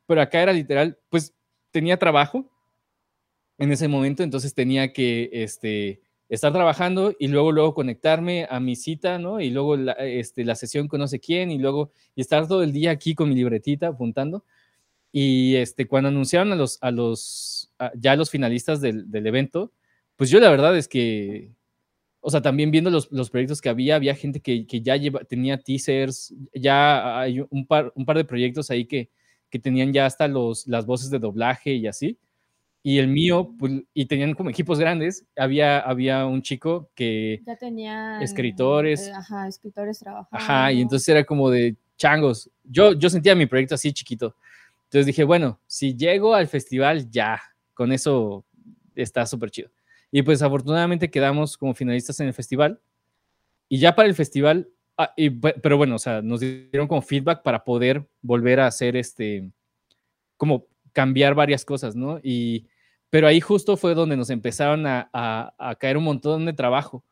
Pero acá era literal, pues tenía trabajo en ese momento, entonces tenía que este, estar trabajando y luego, luego conectarme a mi cita, ¿no? Y luego la, este, la sesión con no sé quién y luego y estar todo el día aquí con mi libretita apuntando. Y este, cuando anunciaron a los, a los, a, ya los finalistas del, del, evento, pues yo la verdad es que, o sea, también viendo los, los proyectos que había, había gente que, que ya lleva, tenía teasers, ya hay un par, un par de proyectos ahí que, que tenían ya hasta los, las voces de doblaje y así y el mío, pues, y tenían como equipos grandes, había, había un chico que... Ya tenía... Escritores. Eh, ajá, escritores trabajando. Ajá, y entonces era como de changos. Yo, yo sentía mi proyecto así chiquito. Entonces dije, bueno, si llego al festival, ya, con eso está súper chido. Y pues afortunadamente quedamos como finalistas en el festival. Y ya para el festival, ah, y, pero bueno, o sea, nos dieron como feedback para poder volver a hacer este, como cambiar varias cosas, ¿no? Y pero ahí justo fue donde nos empezaron a, a, a, caer un montón de trabajo.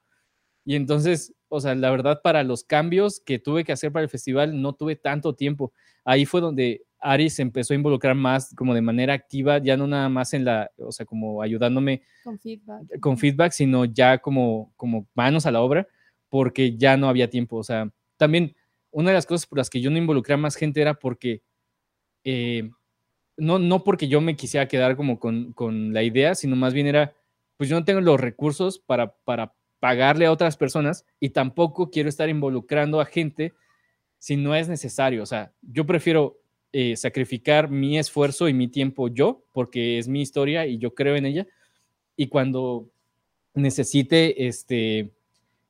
Y entonces, o sea, la verdad, para los cambios que tuve que hacer para el festival, no tuve tanto tiempo. Ahí fue donde Ari se empezó a involucrar más como de manera activa, ya no nada más en la, o sea, como ayudándome con feedback, con feedback sino ya como, como manos a la obra, porque ya no había tiempo. O sea, también una de las cosas por las que yo no involucré a más gente era porque eh, no, no porque yo me quisiera quedar como con, con, la idea, sino más bien era, pues yo no tengo los recursos para, para pagarle a otras personas y tampoco quiero estar involucrando a gente si no es necesario. O sea, yo prefiero eh, sacrificar mi esfuerzo y mi tiempo yo, porque es mi historia y yo creo en ella. Y cuando necesite este,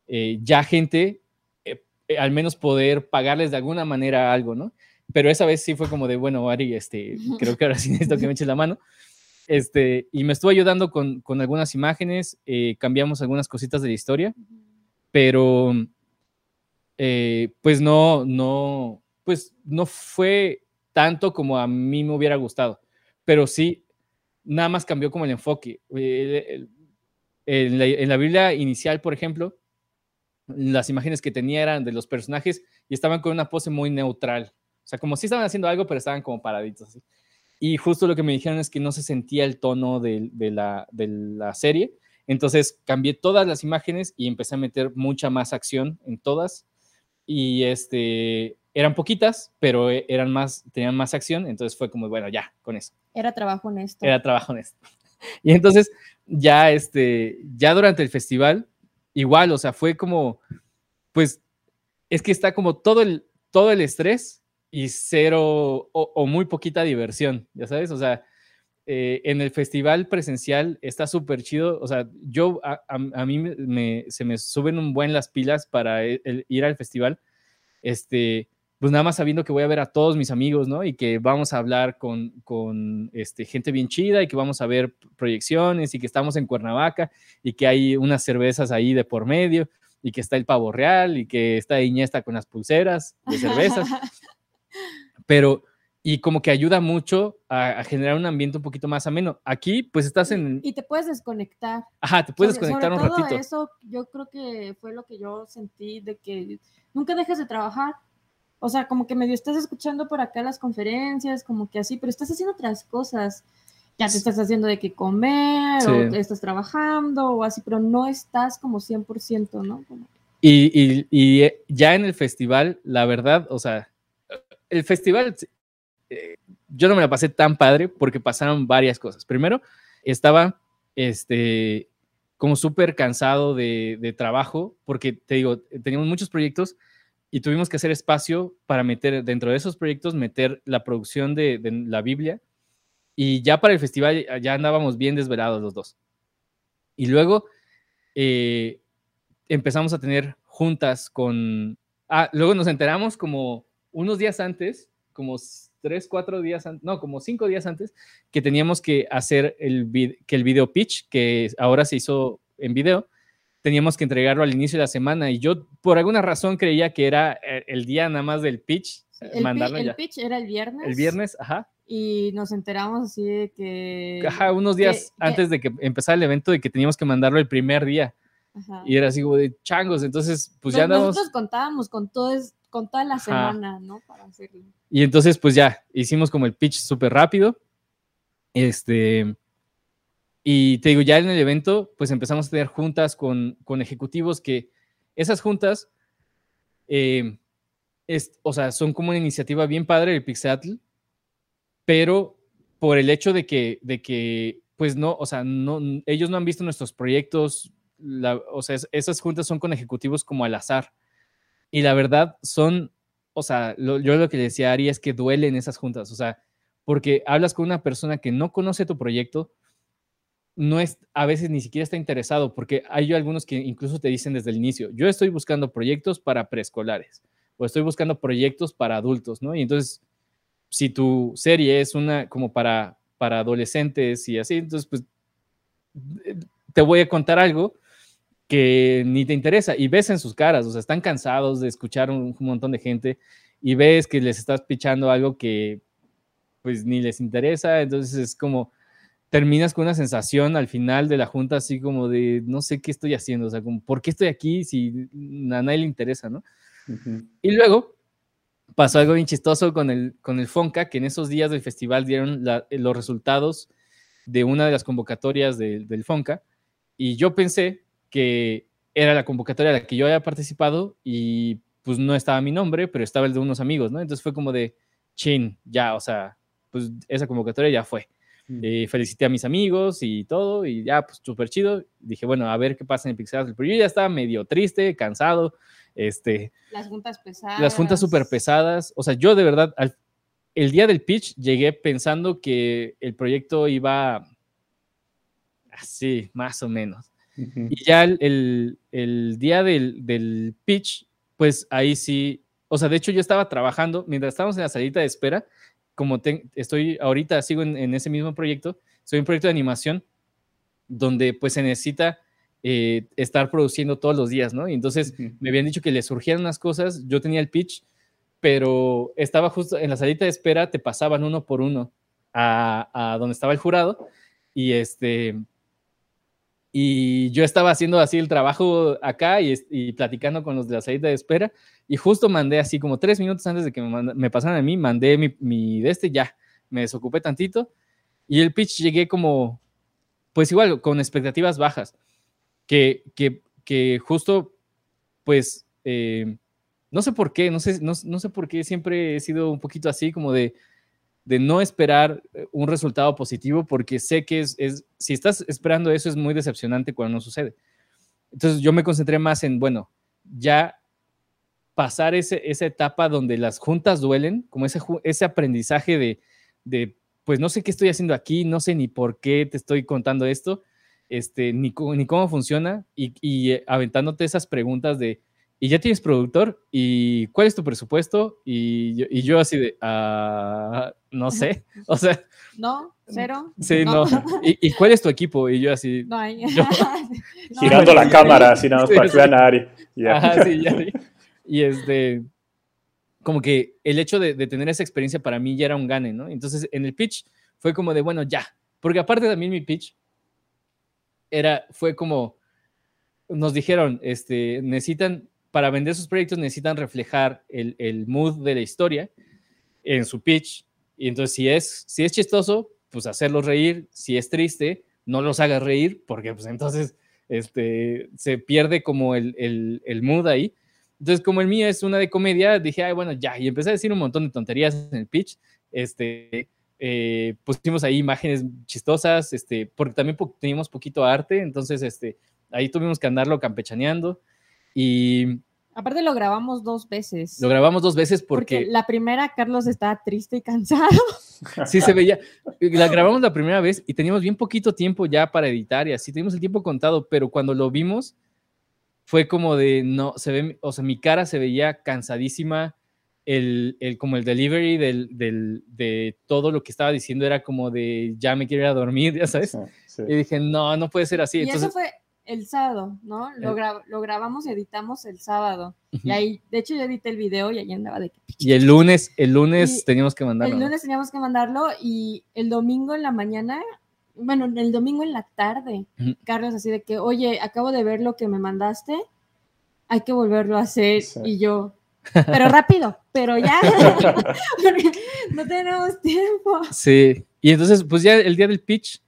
eh, ya gente, eh, al menos poder pagarles de alguna manera algo, ¿no? pero esa vez sí fue como de, bueno, Ari, este, [LAUGHS] creo que ahora sí necesito que me eches la mano. Este, y me estuvo ayudando con, con algunas imágenes, eh, cambiamos algunas cositas de la historia, pero eh, pues no, no, pues no fue tanto como a mí me hubiera gustado, pero sí, nada más cambió como el enfoque. En, la, en la Biblia inicial, por ejemplo, las imágenes que tenía eran de los personajes y estaban con una pose muy neutral. O sea, como si estaban haciendo algo, pero estaban como paraditos. Y justo lo que me dijeron es que no se sentía el tono de, de, la, de la serie. Entonces cambié todas las imágenes y empecé a meter mucha más acción en todas. Y este, eran poquitas, pero eran más, tenían más acción. Entonces fue como, bueno, ya, con eso. Era trabajo honesto. Era trabajo honesto. [LAUGHS] Y entonces ya, este, ya durante el festival, igual, o sea, fue como, pues, es que está como todo el, todo el estrés y cero o, o, muy poquita diversión, ya sabes, o sea, eh, en el festival presencial está súper chido, o sea, yo, a, a, a mí me, se me suben un buen las pilas para el, el ir al festival, este, pues nada más sabiendo que voy a ver a todos mis amigos, ¿no? Y que vamos a hablar con, con este, gente bien chida y que vamos a ver proyecciones y que estamos en Cuernavaca y que hay unas cervezas ahí de por medio y que está el pavo real y que está Iñesta con las pulseras de cervezas. [LAUGHS] pero y como que ayuda mucho a, a, generar un ambiente un poquito más ameno. Aquí, pues estás en... Y te puedes desconectar. Ajá, te puedes sobre, desconectar sobre un todo ratito. Eso yo creo que fue lo que yo sentí de que nunca dejes de trabajar. O sea, como que medio estás escuchando por acá las conferencias, como que así, pero estás haciendo otras cosas. Ya te estás haciendo de qué comer, Sí. o estás trabajando, o así, pero no estás como 100%, ¿no? Como... Y, y, y eh, ya en el festival, la verdad, o sea, el festival, eh, yo no me la pasé tan padre porque pasaron varias cosas. Primero, estaba este, como súper cansado de, de, trabajo porque, te digo, teníamos muchos proyectos y tuvimos que hacer espacio para meter dentro de esos proyectos, meter la producción de, la Biblia. Y ya para el festival ya andábamos bien desvelados los dos. Y luego eh, empezamos a tener juntas con... Ah, luego nos enteramos como unos días antes, como tres, cuatro días antes, no, como cinco días antes, que teníamos que hacer el, que el video pitch, que ahora se hizo en video, teníamos que entregarlo al inicio de la semana y yo por alguna razón creía que era eh, el día nada más del pitch. El, mandarlo el ya. pitch era el viernes. El viernes, ajá. Y nos enteramos así de que... Ajá, unos días que, antes que, de que empezara el evento, de que teníamos que mandarlo el primer día. Ajá. Y era así como de changos, entonces pues ya andamos. Nosotros contábamos con todo es- con toda la Ajá. semana, ¿no? Para hacerlo. Y entonces, pues ya, hicimos como el pitch súper rápido. Este. Y te digo, ya en el evento, pues empezamos a tener juntas con, con ejecutivos que esas juntas, eh, es, o sea, son como una iniciativa bien padre del Pixatl, pero por el hecho de que, de que pues no, o sea, no, ellos no han visto nuestros proyectos, la- o sea, es- esas juntas son con ejecutivos como al azar. Y la verdad son, o sea, lo- yo lo que decía Ari es que duelen esas juntas, o sea, porque hablas con una persona que no conoce tu proyecto, no es, a veces ni siquiera está interesado, porque hay algunos que incluso te dicen desde el inicio, yo estoy buscando proyectos para preescolares o estoy buscando proyectos para adultos, ¿no? Y entonces, si tu serie es una como para, para adolescentes y así, entonces, pues, eh, te voy a contar algo que ni te interesa y ves en sus caras, o sea, están cansados de escuchar un, un montón de gente y ves que les estás pichando algo que pues ni les interesa, entonces es como terminas con una sensación al final de la junta así como de no sé qué estoy haciendo, o sea, como ¿por qué estoy aquí si a nadie le interesa, ¿no? Ujú. Y luego pasó algo bien chistoso con el, con el FONCA, que en esos días del festival dieron la- los resultados de una de las convocatorias del- del FONCA, y yo pensé que era la convocatoria a la que yo había participado y pues no estaba mi nombre, pero estaba el de unos amigos, ¿no? Entonces fue como de, chin, ya, o sea, pues esa convocatoria ya fue. Eh, felicité a mis amigos y todo, y ya, pues súper chido. Dije, bueno, a ver qué pasa en Pixar. Pero yo ya estaba medio triste, cansado, este, Las juntas pesadas. las juntas súper pesadas. O sea, yo de verdad, al- el día del pitch llegué pensando que el proyecto iba así, más o menos. Ujú. Y ya el, el- el día del, del pitch, pues ahí sí, o sea, de hecho yo estaba trabajando, mientras estábamos en la salita de espera, como te- estoy ahorita, sigo en, en ese mismo proyecto, soy un proyecto de animación donde pues se necesita eh, estar produciendo todos los días, ¿no? Y entonces me habían dicho que le surgían unas cosas, yo tenía el pitch, pero estaba justo en la salita de espera, te pasaban uno por uno a, a donde estaba el jurado y este y yo estaba haciendo así el trabajo acá y, y platicando con los de la salita de espera y justo mandé así como tres minutos antes de que me, manda- me pasaran a mí, mandé mi, mi de este ya, me desocupé tantito y el pitch llegué como, pues igual, con expectativas bajas, que, que, que justo, pues, eh, no sé por qué, no sé, no, no sé por qué siempre he sido un poquito así como de, de no esperar eh, un resultado positivo porque sé que es, es, si estás esperando eso es muy decepcionante cuando no sucede. Entonces yo me concentré más en, bueno, ya pasar ese, esa etapa donde las juntas duelen, como ese, ese aprendizaje de, de, pues no sé qué estoy haciendo aquí, no sé ni por qué te estoy contando esto, este, ni, ni cómo funciona, y, y, eh, aventándote esas preguntas de, ¿y ya tienes productor? ¿Y cuál es tu presupuesto? Y yo, y yo así de, "Ah, no sé, [LAUGHS] o sea, No, cero. sí, no. ¿Y, y cuál es tu equipo? Y yo así, No hay. Yo- [LAUGHS] [LAUGHS] No, Girando la cámara, así nada más sí, para que sí. vean a Ari. Ya. Ajá, sí, ya. Y este, como que el hecho de, de tener esa experiencia para mí ya era un gane, ¿no? Entonces en el pitch fue como de, bueno, ya. Porque aparte también mi pitch era, fue como, nos dijeron, este, necesitan, para vender sus proyectos necesitan reflejar el, mood de la historia en su pitch. Y entonces si es, si es chistoso, pues hacerlos reír. Si es triste, no los hagas reír, porque pues entonces este, se pierde como el, el, el mood ahí. Entonces, como el mío es una de comedia, dije, ay, bueno, ya, y empecé a decir un montón de tonterías en el pitch. Este, eh, pusimos ahí imágenes chistosas, este, porque también po teníamos poquito arte, entonces, este, ahí tuvimos que andarlo campechaneando y Aparte lo grabamos dos veces. lo grabamos dos veces porque... porque, la primera Carlos estaba triste y cansado. [LAUGHS] sí se veía, la grabamos la primera vez y teníamos bien poquito tiempo ya para editar y así, teníamos el tiempo contado, pero cuando lo vimos fue como de, no, se ve, o sea, mi cara se veía cansadísima, el, el como el delivery del, del, de todo lo que estaba diciendo era como de, ya me quiero ir a dormir, [LAUGHS] ya sabes. Sí, sí. Y dije, no, no puede ser así. y Entonces, eso fue el sábado, ¿no? Lo, gra- lo grabamos, editamos el sábado. Y ahí, de hecho, yo edité el video y ahí andaba de que. y el lunes, el lunes Y teníamos que mandarlo. El ¿no? lunes teníamos que mandarlo y el domingo en la mañana bueno, el domingo en la tarde. Carlos así de que, oye, acabo de ver lo que me mandaste, hay que volverlo a hacer. Sí. Y yo, pero rápido, pero ya, [LAUGHS] [LAUGHS] porque no tenemos tiempo. Sí, y entonces, pues ya el día del pitch,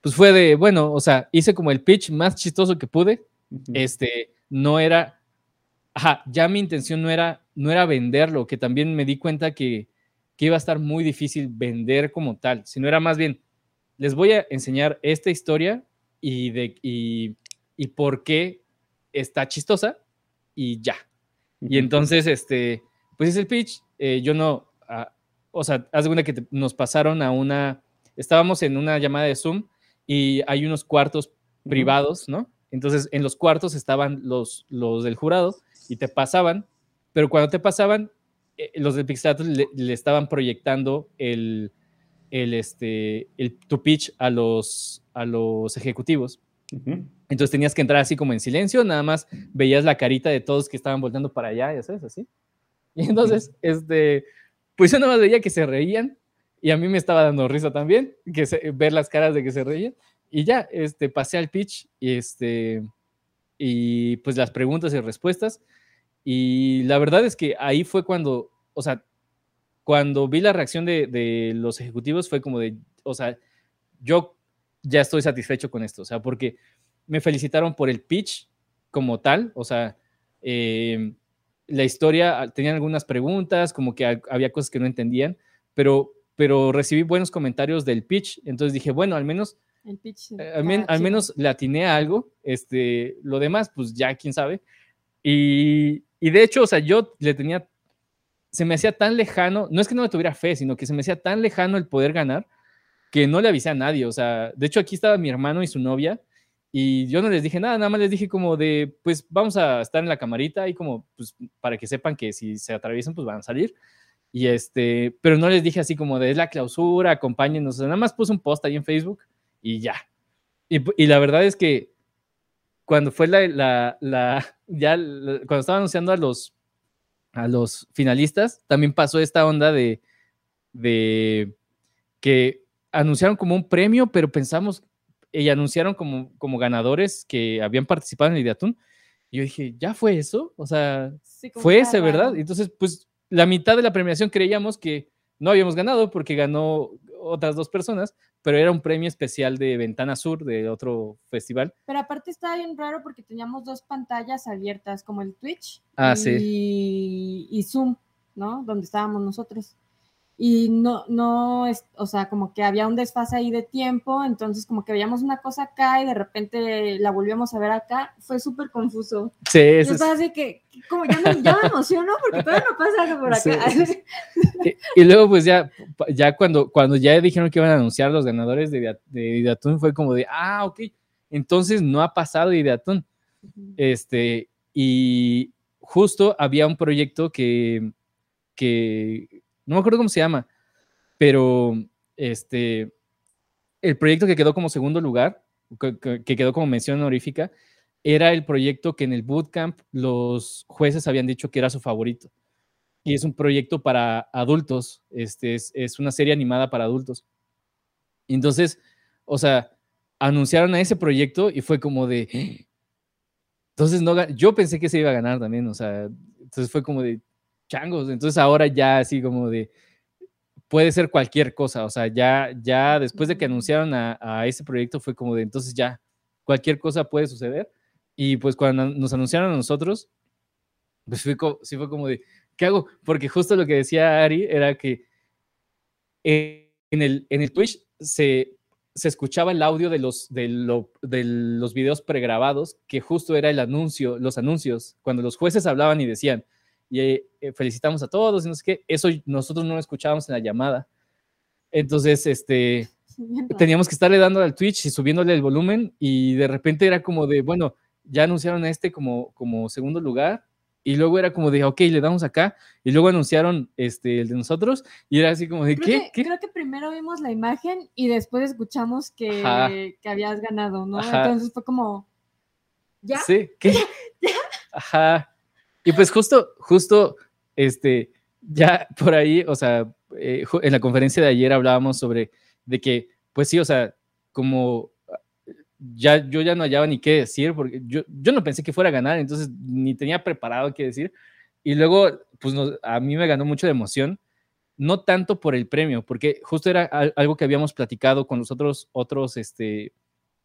pues fue de, bueno, o sea, hice como el pitch más chistoso que pude. Este, no era, ajá, ya mi intención no era, no era venderlo, que también me di cuenta que, que iba a estar muy difícil vender como tal, sino era más bien, les voy a enseñar esta historia y, de, y, y por qué está chistosa y ya. Y entonces, este, pues es el pitch. eh, yo no, ah, o sea, haz de cuenta que te- nos pasaron a una, estábamos en una llamada de Zoom y hay unos cuartos privados, ¿no? Entonces, en los cuartos estaban los, los del jurado y te pasaban, pero cuando te pasaban, eh, los del Pixelator le, le estaban proyectando el, el, este, el, tu pitch a los, a los ejecutivos. Entonces tenías que entrar así como en silencio, nada más veías la carita de todos que estaban volteando para allá, ya sabes, así. Y entonces, este, pues yo nada más veía que se reían y a mí me estaba dando risa también, que se- ver las caras de que se reían. Y ya, este, pasé al pitch y este, y pues las preguntas y respuestas. Y la verdad es que ahí fue cuando, o sea, cuando vi la reacción de, de los ejecutivos fue como de, o sea, yo ya estoy satisfecho con esto, o sea, porque me felicitaron por el pitch como tal, o sea, eh, la historia, ah, tenían algunas preguntas, como que ha- había cosas que no entendían, pero, pero recibí buenos comentarios del pitch, entonces dije, bueno, al menos, El pitch. eh, al, men- está al menos le atiné a algo, este, lo demás, pues ya quién sabe. Y, y de hecho, o sea, yo le tenía, se me hacía tan lejano, no es que no me tuviera fe, sino que se me hacía tan lejano el poder ganar que no le avisé a nadie, o sea, de hecho aquí estaba mi hermano y su novia y yo no les dije nada, nada más les dije como de, pues vamos a estar en la camarita y como, pues para que sepan que si se atraviesan, pues van a salir. Y este, pero no les dije así como de, es la clausura, acompáñenos, o sea, nada más puse un post ahí en Facebook y ya. Y, y la verdad es que cuando fue la, la, la- ya, la- cuando estaba anunciando a los, a los finalistas, también pasó esta onda de, de que anunciaron como un premio, pero pensamos, y anunciaron como, como ganadores que habían participado en el Ideatún. Y yo dije, ¿ya fue eso? O sea, Sí, fue ese, ¿verdad? Entonces, pues la mitad de la premiación creíamos que no habíamos ganado porque ganó otras dos personas, pero era un premio especial de Ventana Sur, de otro festival. Pero aparte estaba bien raro porque teníamos dos pantallas abiertas, como el Twitch Ah, y, sí. y Zoom, ¿no? Donde estábamos nosotros. Y no, no, es, o sea, como que había un desfase ahí de tiempo, entonces como que veíamos una cosa acá y de repente la volvíamos a ver acá, fue súper confuso. Sí, ese es- así que, como ya me, ya me emociono porque todavía no pasa algo por acá. Sí. y, y luego, pues ya, ya cuando, cuando ya dijeron que iban a anunciar los ganadores de, de fue como de, ah, ok, entonces no ha pasado Ideatún. Este, y justo había un proyecto que, que no me acuerdo cómo se llama, pero este, el proyecto que quedó como segundo lugar, que, que- que quedó como mención honorífica, era el proyecto que en el bootcamp los jueces habían dicho que era su favorito. Y es un proyecto para adultos, este, es, es una serie animada para adultos. Entonces, o sea, anunciaron a ese proyecto y fue como de, entonces, no, yo pensé que se iba a ganar también, o sea, entonces fue como de changos, entonces ahora ya así como de, puede ser cualquier cosa, o sea, ya, ya después de que anunciaron a, a ese proyecto fue como de, entonces ya, cualquier cosa puede suceder, y pues cuando nos anunciaron a nosotros, pues fue co- sí fue como de, ¿qué hago? Porque justo lo que decía Ari era que en el, en el Twitch se, se escuchaba el audio de los, de, lo- de los videos pregrabados, que justo era el anuncio, los anuncios, cuando los jueces hablaban y decían, y, eh, felicitamos a todos, y no sé qué, eso nosotros no lo escuchábamos en la llamada. Entonces, este, teníamos que estarle dando al Twitch y subiéndole el volumen y de repente era como de, bueno, ya anunciaron a este como, como segundo lugar y luego era como de, ok, le damos acá y luego anunciaron este, el de nosotros y era así como de, Creo ¿qué? que, ¿Qué? creo que primero vimos la imagen y después escuchamos que, que habías ganado, ¿no? Ajá. Entonces fue como, ¿ya? Sí, ¿qué? [LAUGHS] Ajá. Y pues justo, justo, este, ya por ahí, o sea, eh, en la conferencia de ayer hablábamos sobre de que, pues sí, o sea, como ya yo ya no hallaba ni qué decir, porque yo, yo no pensé que fuera a ganar, entonces ni tenía preparado qué decir. Y luego, pues a mí me ganó mucho de emoción, no tanto por el premio, porque justo era algo que habíamos platicado con los otros, otros este,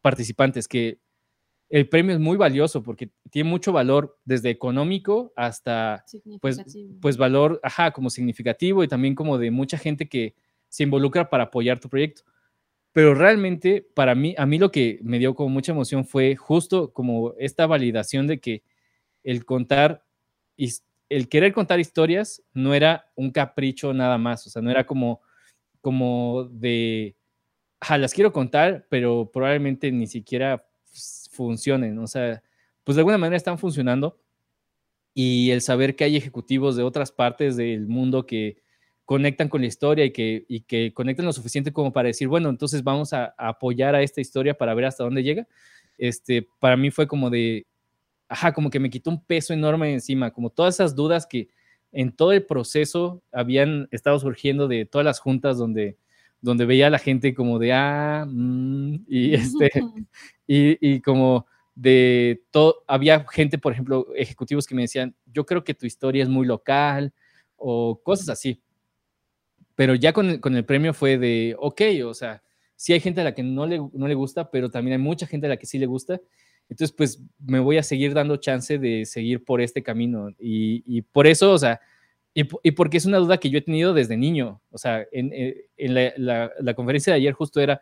participantes, que el premio es muy valioso porque tiene mucho valor desde económico hasta pues, pues valor, ajá, como significativo y también como de mucha gente que se involucra para apoyar tu proyecto. Pero realmente para mí, a mí lo que me dio como mucha emoción fue justo como esta validación de que el contar, el querer contar historias no era un capricho nada más, o sea, no era como, como de, ajá, las quiero contar, pero probablemente ni siquiera funcionen, o sea, pues de alguna manera están funcionando y el saber que hay ejecutivos de otras partes del mundo que conectan con la historia y que, y que conectan lo suficiente como para decir, bueno, entonces vamos a, apoyar a esta historia para ver hasta dónde llega, este, para mí fue como de, ajá, como que me quitó un peso enorme encima, como todas esas dudas que en todo el proceso habían estado surgiendo de todas las juntas donde donde veía a la gente como de, ah, mm", y, este, [LAUGHS] y, como de todo, había gente, por ejemplo, ejecutivos que me decían, yo creo que tu historia es muy local o cosas así. Pero ya con el, con el premio fue de, ok, o sea, sí hay gente a la que no le, no le gusta, pero también hay mucha gente a la que sí le gusta. Entonces, pues me voy a seguir dando chance de seguir por este camino. Y, y por eso, o sea, y, porque es una duda que yo he tenido desde niño. O sea, en, eh, la, conferencia de ayer justo era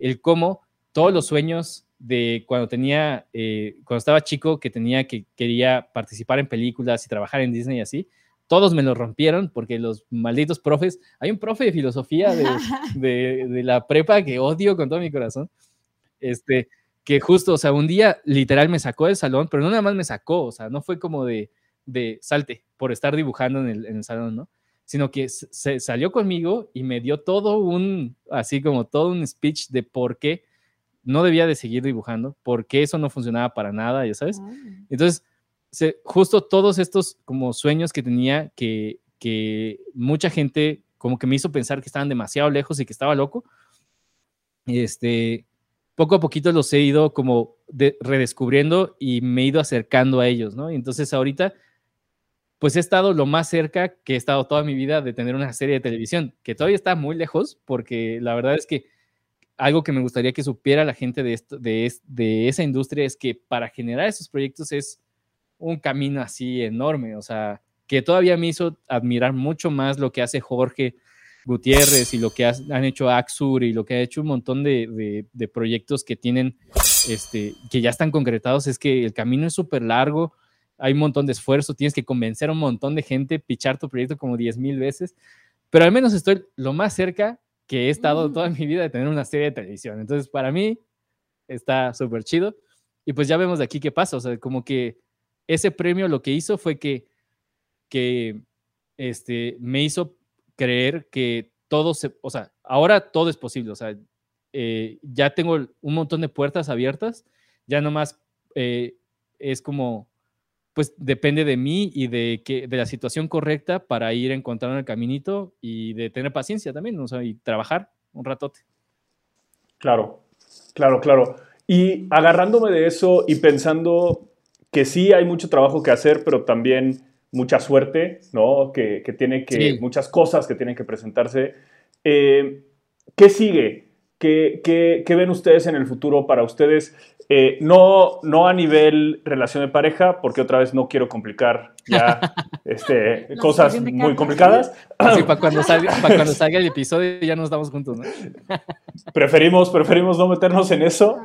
el cómo todos los sueños de cuando tenía, eh, cuando estaba chico, que tenía que quería participar en películas y trabajar en Disney y así, todos me lo rompieron porque los malditos profes, hay un profe de filosofía de, [LAUGHS] de, de la prepa que odio con todo mi corazón, este, que justo, o sea, un día literal me sacó del salón, pero no nada más me sacó, o sea, no fue como de, de salte por estar dibujando en el, salón, ¿no? Sino que se salió conmigo y me dio todo un, así como todo un speech de por qué no debía de seguir dibujando, por qué eso no funcionaba para nada, ya sabes. Entonces, justo todos estos como sueños que tenía que, que mucha gente como que me hizo pensar que estaban demasiado lejos y que estaba loco, este, poco a poquito los he ido como redescubriendo y me he ido acercando a ellos, ¿no? entonces ahorita pues he estado lo más cerca que he estado toda mi vida de tener una serie de televisión, que todavía está muy lejos, porque la verdad es que algo que me gustaría que supiera la gente de, esto, de, esa industria es que para generar esos proyectos es un camino así enorme, o sea, que todavía me hizo admirar mucho más lo que hace Jorge Gutiérrez y lo que han hecho Axur y lo que ha hecho un montón de, de proyectos que tienen, este, que ya están concretados, es que el camino es súper largo, hay un montón de esfuerzo, tienes que convencer a un montón de gente, pichar tu proyecto como 10 mil veces, pero al menos estoy lo más cerca que he estado toda mi vida de tener una serie de televisión. Entonces, para mí está súper chido. Y pues ya vemos de aquí qué pasa. O sea, como que ese premio lo que hizo fue que, que este, me hizo creer que todo se, o sea, ahora todo es posible. O sea, eh, ya tengo un montón de puertas abiertas. Ya nomás eh, es como pues depende de mí y de, que, de la situación correcta para ir encontrando el caminito y de tener paciencia también, o sea, y trabajar un ratote. Claro, claro, claro. Y agarrándome de eso y pensando que sí hay mucho trabajo que hacer, pero también mucha suerte, ¿no? Que, tiene que, muchas cosas que tienen que presentarse. Eh, ¿Qué sigue? ¿Qué, ¿Qué, qué, ven ustedes en el futuro para ustedes? Eh, no, no a nivel relación de pareja, porque otra vez no quiero complicar ya [LAUGHS] este, cosas muy complicadas. para cuando, [LAUGHS] salga, cuando salga el episodio ya no estamos juntos, ¿no? [LAUGHS] preferimos, preferimos no meternos en eso.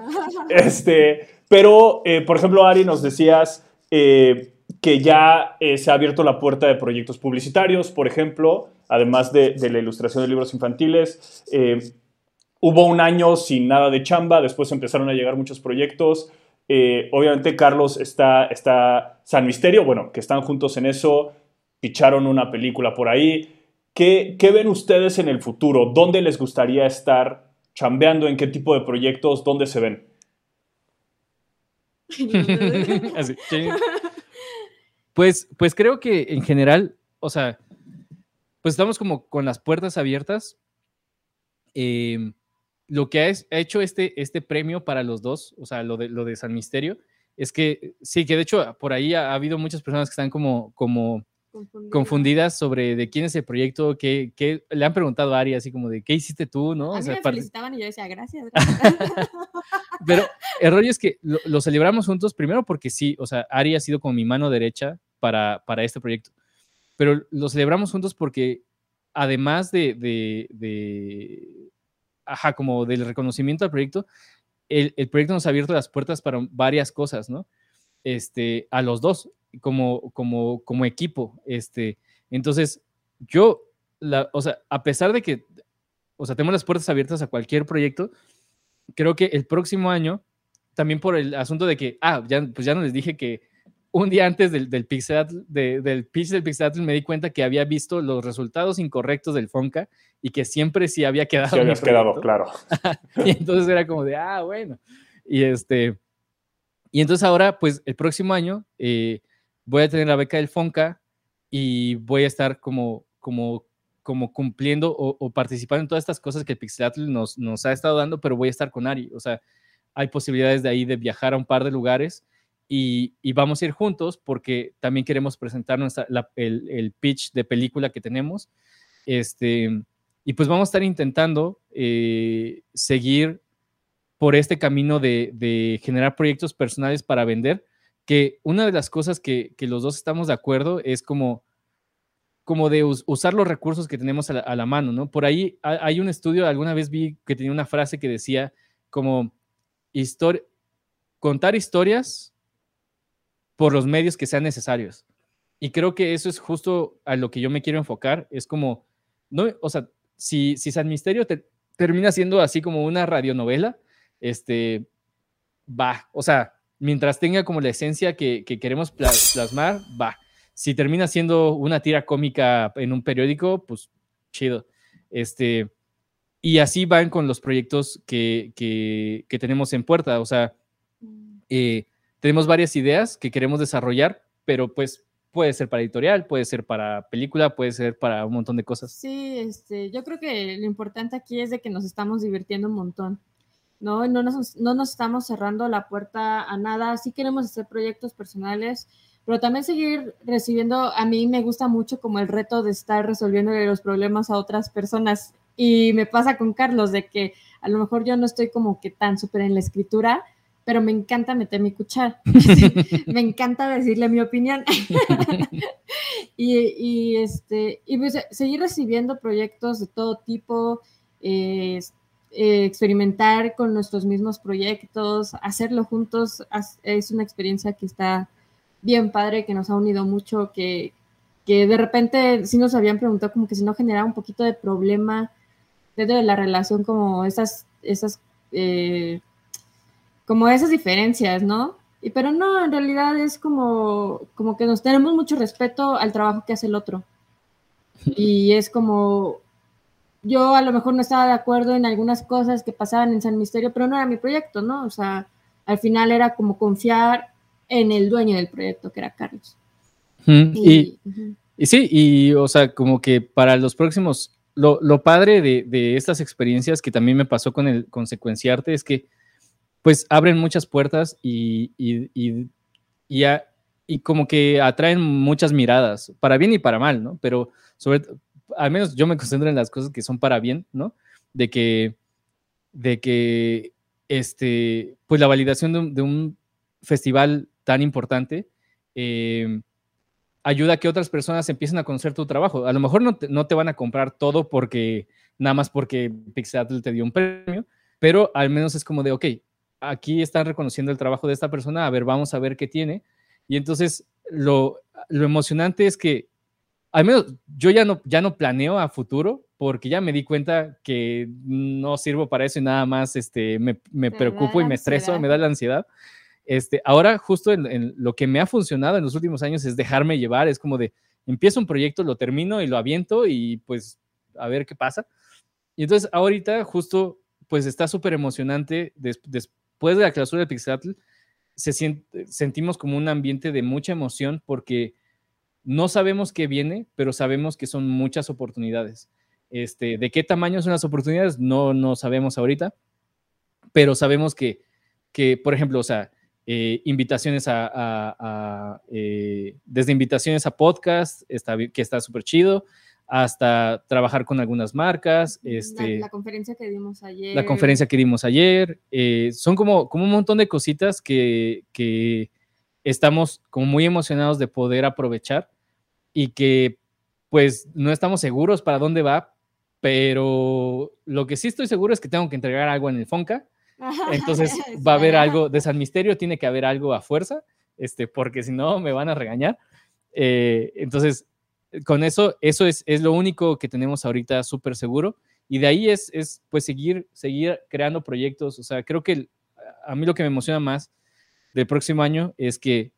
Este, pero, eh, por ejemplo, Ari, nos decías eh, que ya se ha abierto la puerta de proyectos publicitarios, por ejemplo, además de, de la ilustración de libros infantiles. Hubo un año sin nada de chamba, después empezaron a llegar muchos proyectos. Eh, obviamente Carlos está, está San Misterio, bueno, que están juntos en eso, picharon una película por ahí. ¿Qué, ¿Qué, ven ustedes en el futuro? ¿Dónde les gustaría estar chambeando? ¿En qué tipo de proyectos? ¿Dónde se ven? [LAUGHS] [LAUGHS] Pues, pues creo que en general, o sea, pues estamos como con las puertas abiertas. Eh, lo que ha, hecho este, este premio para los dos, o sea, lo de, lo de San Misterio, es que sí, que de hecho por ahí ha, habido muchas personas que están como, como confundidas. sobre de quién es el proyecto, que, le han preguntado a Ari así como de qué hiciste tú, ¿no? A mí me felicitaban y yo decía gracias. [LAUGHS] gracias. Pero el rollo es que lo, celebramos juntos primero porque sí, o sea, Ari ha sido como mi mano derecha para, para este proyecto, pero lo celebramos juntos porque además de, de, ajá, como del reconocimiento al proyecto, el, el, proyecto nos ha abierto las puertas para varias cosas, ¿no? Este, a los dos, como, como, como equipo, este, entonces yo, la, o sea, a pesar de que, o sea, tenemos las puertas abiertas a cualquier proyecto, creo que el próximo año, también por el asunto de que, ah, ya, pues ya no les dije que un día antes del, del, Pixel, del pitch del Pixel me di cuenta que había visto los resultados incorrectos del Fonca y que siempre sí había quedado. Sí habías quedado, claro. [LAUGHS] y entonces era como de, ah, bueno. Y este, y entonces ahora, pues el próximo año eh, voy a tener la beca del Fonca y voy a estar como, como, como cumpliendo o, participando en todas estas cosas que el Pixelatl nos, nos ha estado dando, pero voy a estar con Ari. O sea, hay posibilidades de ahí de viajar a un par de lugares y, vamos a ir juntos porque también queremos presentar el, pitch de película que tenemos. Este, y pues vamos a estar intentando eh, seguir por este camino de, generar proyectos personales para vender, que una de las cosas que, los dos estamos de acuerdo es como, como de usar los recursos que tenemos a la, mano, ¿no? Por ahí hay un estudio, alguna vez vi que tenía una frase que decía como contar historias por los medios que sean necesarios. Y creo que eso es justo a lo que yo me quiero enfocar. Es como, no, o sea, si, si San Misterio termina siendo así como una radionovela, este, va, o sea, mientras tenga como la esencia que, queremos plasmar, va. Si termina siendo una tira cómica en un periódico, pues chido. Este, y así van con los proyectos que, que tenemos en puerta. O sea, mm. eh, tenemos varias ideas que queremos desarrollar, pero pues puede ser para editorial, puede ser para película, puede ser para un montón de cosas. Sí, este, yo creo que lo importante aquí es de que nos estamos divirtiendo un montón, ¿no? No nos, no nos estamos cerrando la puerta a nada, sí queremos hacer proyectos personales, pero también seguir recibiendo, a mí me gusta mucho como el reto de estar resolviendo los problemas a otras personas y me pasa con Carlos de que a lo mejor yo no estoy como que tan súper en la escritura, pero me encanta meter mi cuchara. [LAUGHS] [LAUGHS] me encanta decirle mi opinión. [LAUGHS] y, este, y pues, seguir recibiendo proyectos de todo tipo, eh, experimentar con nuestros mismos proyectos, hacerlo juntos, es una experiencia que está bien padre, que nos ha unido mucho, que, que de repente sí nos habían preguntado como que si no generaba un poquito de problema dentro de la relación, como esas, esas eh, como esas diferencias, ¿no? Y, pero no, en realidad es como, como que nos tenemos mucho respeto al trabajo que hace el otro. [LAUGHS] Y es como, yo a lo mejor no estaba de acuerdo en algunas cosas que pasaban en San Misterio, pero no era mi proyecto, ¿no? O sea, al final era como confiar en el dueño del proyecto, que era Carlos. y, sí, y o sea, como que para los próximos, lo, lo padre de, de, estas experiencias que también me pasó con el consecuenciarte es que pues abren muchas puertas y, y, y, y, como que atraen muchas miradas, para bien y para mal, ¿no? Pero al menos yo me concentro en las cosas que son para bien, ¿no? De que, de que, este, pues la validación de un, festival tan importante em, ayuda a que otras personas empiecen a conocer tu trabajo. A lo mejor no te, no te van a comprar todo porque, nada más porque Pixel te dio un premio, pero al menos es como de, ok, aquí están reconociendo el trabajo de esta persona, a ver, vamos a ver qué tiene. Y entonces lo, emocionante es que, al menos yo ya no, ya no planeo a futuro, porque ya me di cuenta que no sirvo para eso y nada más este, me, preocupo y me estreso, me da la ansiedad. Este, ahora, justo en, lo que me ha funcionado en los últimos años es dejarme llevar, es como de, empiezo un proyecto, lo termino y lo aviento y pues a ver qué pasa. Y entonces ahorita justo pues está súper emocionante después después de la clausura de Pixatl, se sentimos como un ambiente de mucha emoción porque no sabemos qué viene, pero sabemos que son muchas oportunidades. Este, ¿De qué tamaño son las oportunidades? No, no sabemos ahorita, pero sabemos que, que por ejemplo, o sea, eh, invitaciones a, eh, desde invitaciones a podcast, que está súper chido, hasta trabajar con algunas marcas. Este, la, conferencia que dimos ayer. La conferencia que dimos ayer. Eh, son como, como un montón de cositas que, que estamos como muy emocionados de poder aprovechar y que pues no estamos seguros para dónde va, pero lo que sí estoy seguro es que tengo que entregar algo en el Fonca. [LAUGHS] Entonces va a haber algo de San Misterio, tiene que haber algo a fuerza, este, porque si no me van a regañar. Eh, entonces, con eso, eso es, es lo único que tenemos ahorita súper seguro. Y de ahí es, es, pues, seguir, seguir creando proyectos. O sea, creo que a mí lo que me emociona más del próximo año es que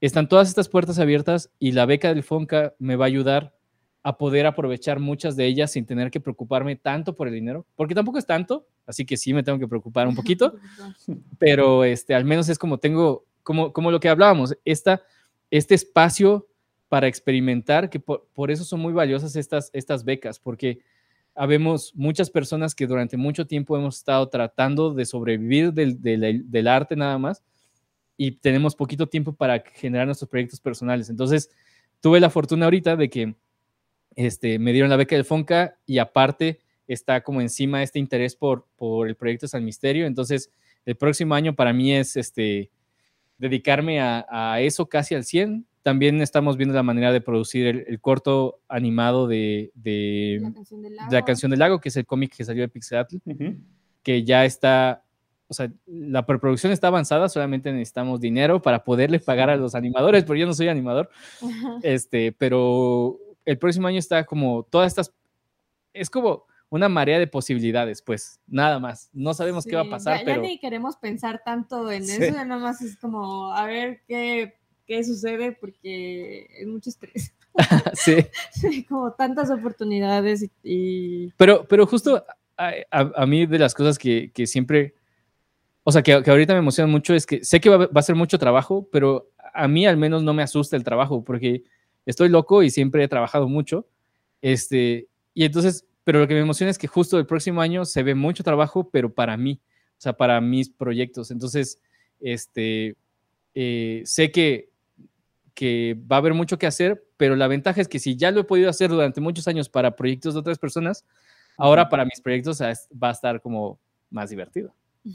están todas estas puertas abiertas y la beca del FONCA me va a ayudar a poder aprovechar muchas de ellas sin tener que preocuparme tanto por el dinero, porque tampoco es tanto, así que sí me tengo que preocupar un poquito, [LAUGHS] pero este, al menos es como tengo, como, como lo que hablábamos, esta, este espacio para experimentar, que por, eso son muy valiosas estas, estas becas, porque habemos muchas personas que durante mucho tiempo hemos estado tratando de sobrevivir del, del, del arte nada más y tenemos poquito tiempo para generar nuestros proyectos personales. Entonces, tuve la fortuna ahorita de que este, me dieron la beca del FONCA y aparte está como encima este interés por, por el proyecto San Misterio. Entonces, el próximo año para mí es este, dedicarme a, eso casi al 100. También estamos viendo la manera de producir el, corto animado de, de, la canción del lago, que es el cómic que salió de Pixelatl, que ya está o sea, la preproducción está avanzada, solamente necesitamos dinero para poderle pagar a los animadores, porque yo no soy animador. [LAUGHS] Este, pero el próximo año está como todas estas, es como una marea de posibilidades, pues, nada más. No sabemos qué va a pasar, ya, pero... ni queremos pensar tanto en eso, nada más es como a ver qué, qué sucede, porque es mucho estrés. [LAUGHS] sí. [LAUGHS] Como tantas oportunidades y... Pero, pero justo a, a, mí de las cosas que, que siempre o sea, que, ahorita me emociona mucho es que sé que va, a ser mucho trabajo, pero a mí al menos no me asusta el trabajo porque estoy loco y siempre he trabajado mucho. Este, y entonces, pero lo que me emociona es que justo el próximo año se ve mucho trabajo, pero para mí, o sea, para mis proyectos. Entonces, este, eh, sé que, que va a haber mucho que hacer, pero la ventaja es que si ya lo he podido hacer durante muchos años para proyectos de otras personas, ahora para mis proyectos va a estar como más divertido. [LAUGHS]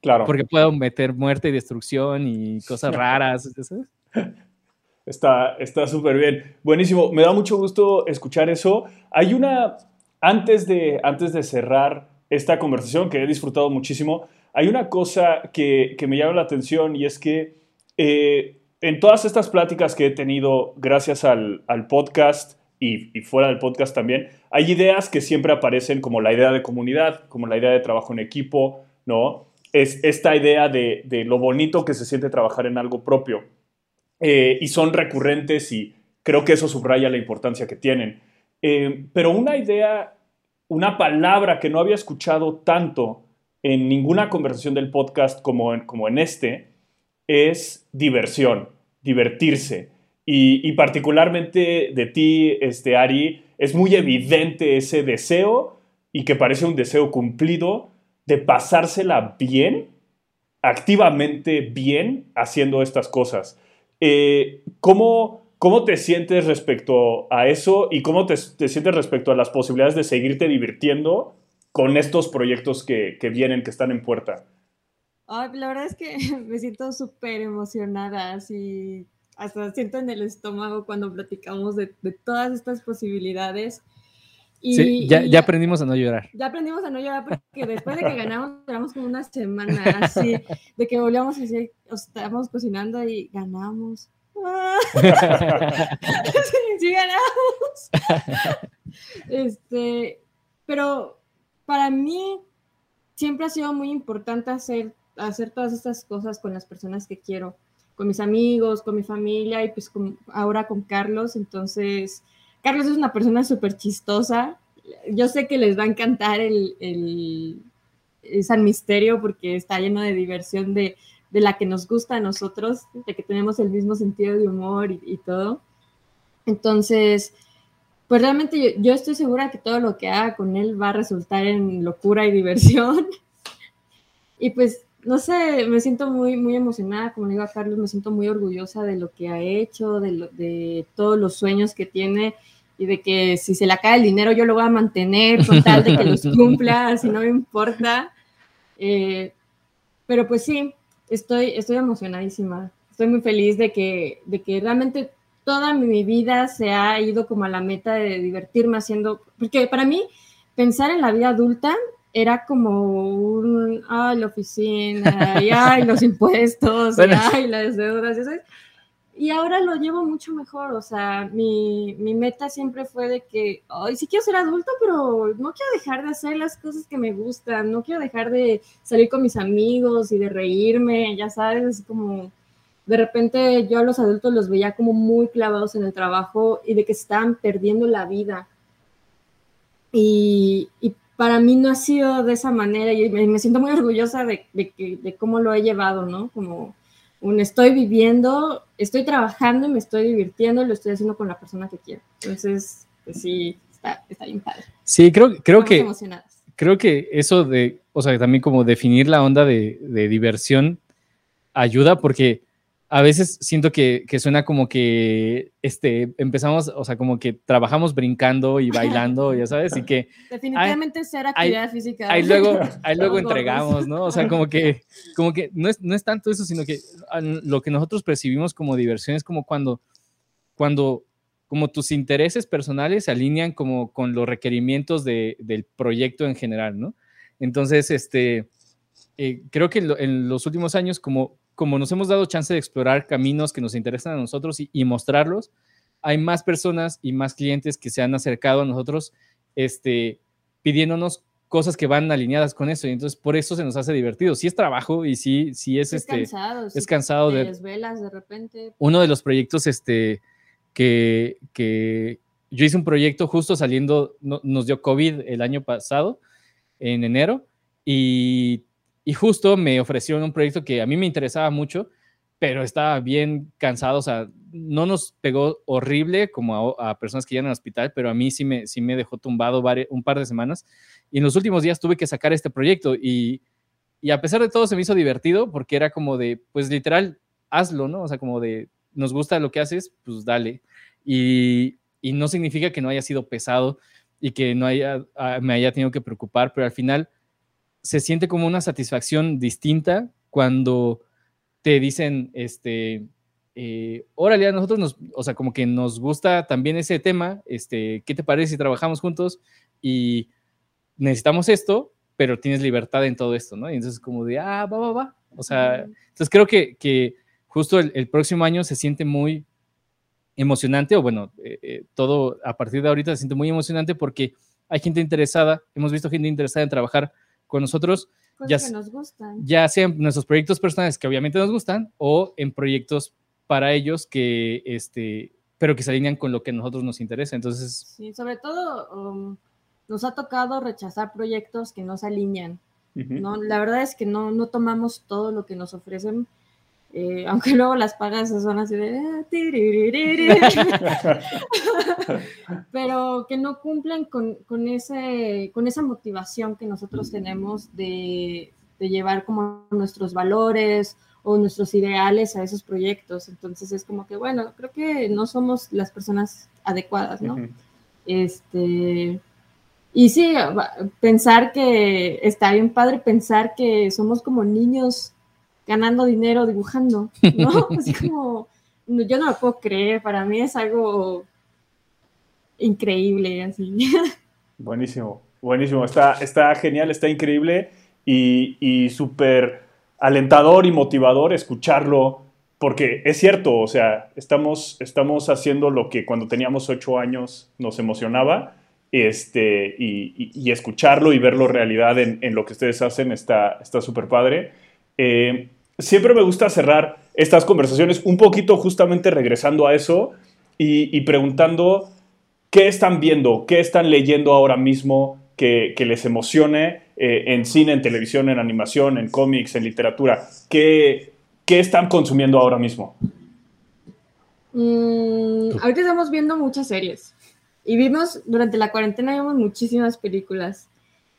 Claro. Porque puedo meter muerte y destrucción y cosas raras. [LAUGHS] Está súper bien. Buenísimo. Me da mucho gusto escuchar eso. Hay una, antes de, antes de cerrar esta conversación que he disfrutado muchísimo, hay una cosa que, que me llama la atención y es que eh, en todas estas pláticas que he tenido gracias al, podcast y, y, fuera del podcast también, hay ideas que siempre aparecen como la idea de comunidad, como la idea de trabajo en equipo, ¿no? es esta idea de, lo bonito que se siente trabajar en algo propio. Eh, y son recurrentes y creo que eso subraya la importancia que tienen. Eh, pero una idea, una palabra que no había escuchado tanto en ninguna conversación del podcast como en, como en este, es diversión, divertirse. Y, particularmente de ti, este, Ari, es muy evidente ese deseo y que parece un deseo cumplido de pasársela bien, activamente bien, haciendo estas cosas. Eh, ¿cómo, ¿Cómo te sientes respecto a eso y cómo te, sientes respecto a las posibilidades de seguirte divirtiendo con estos proyectos que, vienen, que están en puerta? La verdad es que [LAUGHS] me siento súper emocionada, así hasta siento en el estómago cuando platicamos de, de todas estas posibilidades sí, ya, ya, aprendimos a no llorar. Ya aprendimos a no llorar porque después de que ganamos, lloramos como una semana así, [LAUGHS] de que volvíamos y estábamos cocinando y ganamos. [LAUGHS] sí, ganamos. Este, pero para mí siempre ha sido muy importante hacer, hacer todas estas cosas con las personas que quiero, con mis amigos, con mi familia y pues ahora con Carlos. Entonces, Carlos es una persona súper chistosa. Yo sé que les va a encantar el, San Misterio porque está lleno de diversión de, la que nos gusta a nosotros, de que tenemos el mismo sentido de humor y, todo. Entonces, pues realmente yo, estoy segura que todo lo que haga con él va a resultar en locura y diversión. [LAUGHS] y pues, no sé, me siento muy, muy emocionada, como le digo a Carlos, me siento muy orgullosa de lo que ha hecho, de, de todos los sueños que tiene y de que si se le cae el dinero yo lo voy a mantener con tal de que los [LAUGHS] cumpla, así no me importa. Eh, pero pues sí, estoy, estoy emocionadísima. Estoy muy feliz de que, de que realmente toda mi vida se ha ido como a la meta de divertirme haciendo, porque para mí pensar en la vida adulta era como un, ay, la oficina, y ay, los impuestos, y ay, las deudas, ¿sabes? Y ahora lo llevo mucho mejor, o sea, mi, mi meta siempre fue de que, ay, sí quiero ser adulto, pero no quiero dejar de hacer las cosas que me gustan, no quiero dejar de salir con mis amigos y de reírme, ya sabes, como de repente yo a los adultos los veía como muy clavados en el trabajo y de que estaban perdiendo la vida. Y, para mí no ha sido de esa manera y me, siento muy orgullosa de, de, cómo lo he llevado, ¿no? Como un estoy viviendo, estoy trabajando y me estoy divirtiendo y lo estoy haciendo con la persona que quiero. Entonces, pues sí, está, está bien padre. Sí, creo, creo que... Creo que eso de, o sea, también como definir la onda de, de diversión ayuda porque a veces siento que, suena como que este, empezamos, o sea, como que trabajamos brincando y bailando, ya sabes, y que... [LAUGHS] Definitivamente ser actividad física. Ahí luego, [LAUGHS] ahí luego entregamos, ¿no? O sea, como que, como que no, es, no es tanto eso, sino que lo que nosotros percibimos como diversión es como cuando, cuando como tus intereses personales se alinean como con los requerimientos de, del proyecto en general, ¿no? Entonces, este, eh, creo que en los últimos años, como como nos hemos dado chance de explorar caminos que nos interesan a nosotros y, mostrarlos, hay más personas y más clientes que se han acercado a nosotros este, pidiéndonos cosas que van alineadas con eso y entonces por eso se nos hace divertido. Sí es trabajo y sí, sí es, este, cansado, es cansado de, desvelas de repente. Uno de los proyectos este, que, que yo hice un proyecto justo saliendo, nos dio COVID el año pasado, en enero, y y justo me ofrecieron un proyecto que a mí me interesaba mucho, pero estaba bien cansado, o sea, no nos pegó horrible como a, personas que llegan al hospital, pero a mí sí me, sí me dejó tumbado un par de semanas. Y en los últimos días tuve que sacar este proyecto y, y a pesar de todo se me hizo divertido porque era como de, pues literal, hazlo, ¿no? O sea, como de, nos gusta lo que haces, pues dale. Y, y no significa que no haya sido pesado y que no haya, ah, me haya tenido que preocupar, pero al final se siente como una satisfacción distinta cuando te dicen, este, eh, órale, a nosotros nos, o sea, como que nos gusta también ese tema, este, ¿qué te parece si trabajamos juntos? Y necesitamos esto, pero tienes libertad en todo esto, ¿no? Y entonces como de, ah, va, va, va. O sea, entonces creo que, que justo el, próximo año se siente muy emocionante, o bueno, eh, eh, todo a partir de ahorita se siente muy emocionante porque hay gente interesada, hemos visto gente interesada en trabajar con nosotros, ya, nos gustan. ya sean nuestros proyectos personales que obviamente nos gustan o en proyectos para ellos que, este, pero que se alinean con lo que a nosotros nos interesa. Entonces, sí, sobre todo um, nos ha tocado rechazar proyectos que no se alinean. ¿no? La verdad es que no, no tomamos todo lo que nos ofrecen eh, aunque [LAUGHS] luego las pagas son así de... Ah, [LAUGHS] pero que no cumplen con, con, ese, con esa motivación que nosotros tenemos de, de, llevar como nuestros valores o nuestros ideales a esos proyectos. Entonces es como que, bueno, creo que no somos las personas adecuadas, ¿no? Este... Y sí, pensar que está bien padre pensar que somos como niños ganando dinero dibujando, ¿no? [LAUGHS] Así como, yo no lo puedo creer, para mí es algo increíble, así. Buenísimo, buenísimo, está, está genial, está increíble y, y súper alentador y motivador escucharlo, porque es cierto, o sea, estamos, estamos haciendo lo que cuando teníamos ocho años nos emocionaba. Este, y, y, escucharlo y verlo realidad en, en, lo que ustedes hacen está súper padre. Eh, siempre me gusta cerrar estas conversaciones un poquito justamente regresando a eso y, preguntando qué están viendo, qué están leyendo ahora mismo que, les emocione eh, en cine, en televisión, en animación, en cómics, en literatura. ¿Qué, qué están consumiendo ahora mismo? Mm, ahorita estamos viendo muchas series. Y vimos, durante la cuarentena vimos muchísimas películas.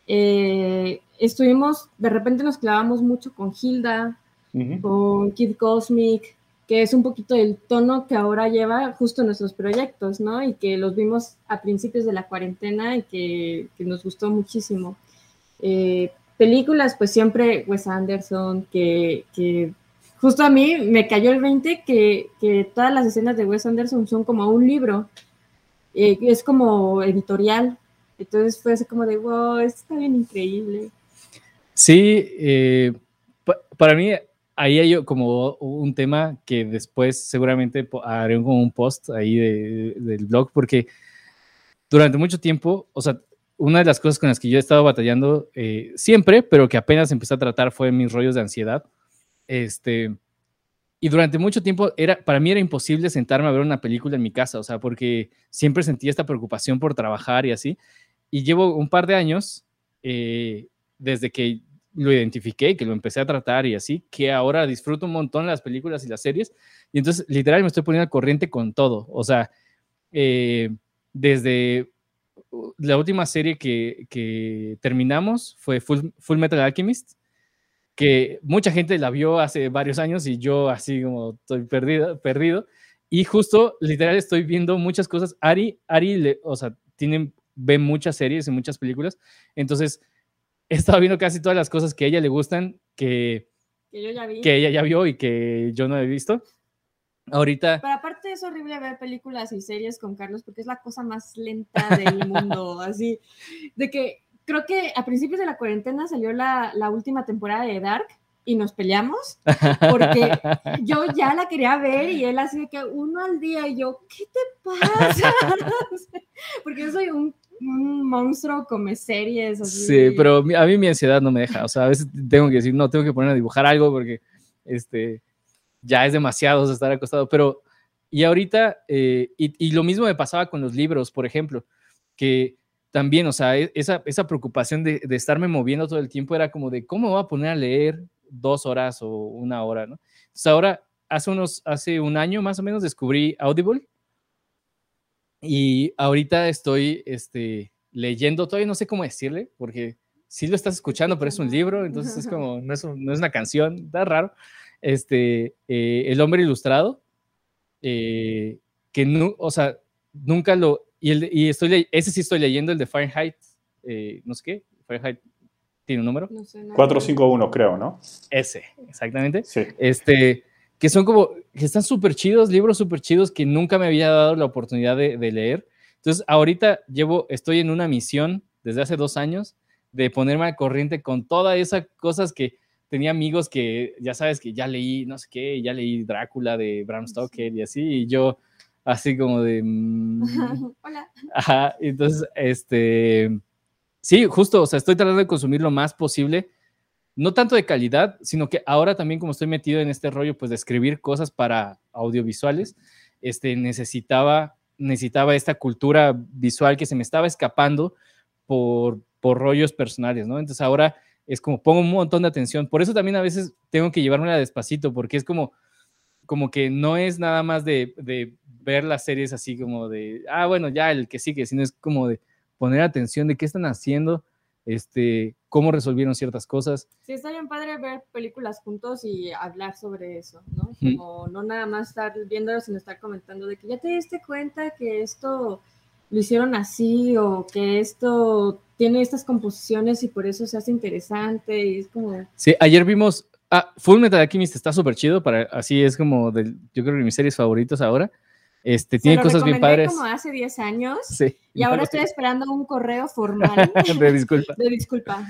Eh, estuvimos, de repente nos clavamos mucho con Hilda, con Kid Cosmic, que es un poquito el tono que ahora lleva justo nuestros proyectos, ¿no? Y que los vimos a principios de la cuarentena y que, nos gustó muchísimo. Eh, películas, pues siempre Wes Anderson, que, que, justo a mí me cayó el 20 que, que, todas las escenas de Wes Anderson son como un libro, eh, es como editorial, entonces fue así como de, wow, esto está bien increíble. Sí, eh, para mí ahí hay como un tema que después seguramente haré como un post ahí del blog, porque durante mucho tiempo, o sea, una de las cosas con las que yo he estado batallando eh, siempre, pero que apenas empecé a tratar fue mis rollos de ansiedad. Este, y durante mucho tiempo era, para mí era imposible sentarme a ver una película en mi casa, o sea, porque siempre sentía esta preocupación por trabajar y así. Y llevo un par de años eh, desde que lo identifiqué, que lo empecé a tratar y así, que ahora disfruto un montón las películas y las series. Y entonces, literal, me estoy poniendo al corriente con todo. O sea, eh, desde la última serie que, que terminamos fue Full, Full, Metal Alchemist, que mucha gente la vio hace varios años y yo así como estoy perdido, perdido. Y justo, literal, estoy viendo muchas cosas. Ari, Ari, le, o sea, tiene, ve muchas series y muchas películas. Entonces, he estado viendo casi todas las cosas que a ella le gustan, que, que, ella ya vio y que yo no he visto. Ahorita. Pero aparte es horrible ver películas y series con Carlos porque es la cosa más lenta del [LAUGHS] mundo. así, de que creo que a principios de la cuarentena salió la, la última temporada de Dark y nos peleamos porque [LAUGHS] yo ya la quería ver y él así de que uno al día y yo, ¿qué te pasa? [LAUGHS] porque yo soy un un monstruo come series. Así. Sí, pero a mí mi ansiedad no me deja. O sea, a veces tengo que decir, no, tengo que poner a dibujar algo porque este, ya es demasiado estar acostado. Pero, y ahorita, eh, y, lo mismo me pasaba con los libros, por ejemplo, que también, o sea, e, esa, esa preocupación de, de, estarme moviendo todo el tiempo era como de, ¿cómo voy a poner a leer dos horas o una hora? ¿no? Entonces ahora, hace, unos, hace un año más o menos, descubrí Audible y ahorita estoy este, leyendo, todavía no sé cómo decirle, porque sí lo estás escuchando, pero es un libro, entonces es como, no es, no es una canción, está raro. Este, eh, El hombre ilustrado, eh, que no, o sea, nunca lo, y, el, y estoy, ese sí estoy leyendo, el de Fahrenheit, eh, no sé qué, Fahrenheit tiene un número. No sé, 451 creo, ¿no? Ese, exactamente. Sí. Este, que son como, que están súper chidos, libros súper chidos que nunca me había dado la oportunidad de, leer. Entonces, ahorita llevo, estoy en una misión desde hace dos años de ponerme al corriente con todas esas cosas que tenía amigos que, ya sabes, que ya leí, no sé qué, ya leí Drácula de Bram Stoker y así, y yo así como de... Mm, [LAUGHS] Hola. Ajá, entonces, este... Sí, justo, o sea, estoy tratando de consumir lo más posible no tanto de calidad, sino que ahora también como estoy metido en este rollo, pues de escribir cosas para audiovisuales, este, necesitaba, necesitaba esta cultura visual que se me estaba escapando por, por rollos personales, ¿no? Entonces ahora es como pongo un montón de atención, por eso también a veces tengo que llevármela despacito, porque es como, como que no es nada más de, de ver las series así como de, ah, bueno, ya el que sigue, sino es como de poner atención de qué están haciendo, este, cómo resolvieron ciertas cosas. Sí, está bien padre ver películas juntos y hablar sobre eso, ¿no? Como no nada más estar viéndolo, sino estar comentando de que ya te diste cuenta que esto lo hicieron así o que esto tiene estas composiciones y por eso se hace interesante y es como... Sí, ayer vimos... Ah, Full Metal Alchemist está súper chido, para, así es como del, yo creo que mis series favoritas ahora. Este, tiene cosas bien padres. como hace 10 años. Sí. Y ahora [LAUGHS] estoy esperando un correo formal. [LAUGHS] de disculpa. De disculpa.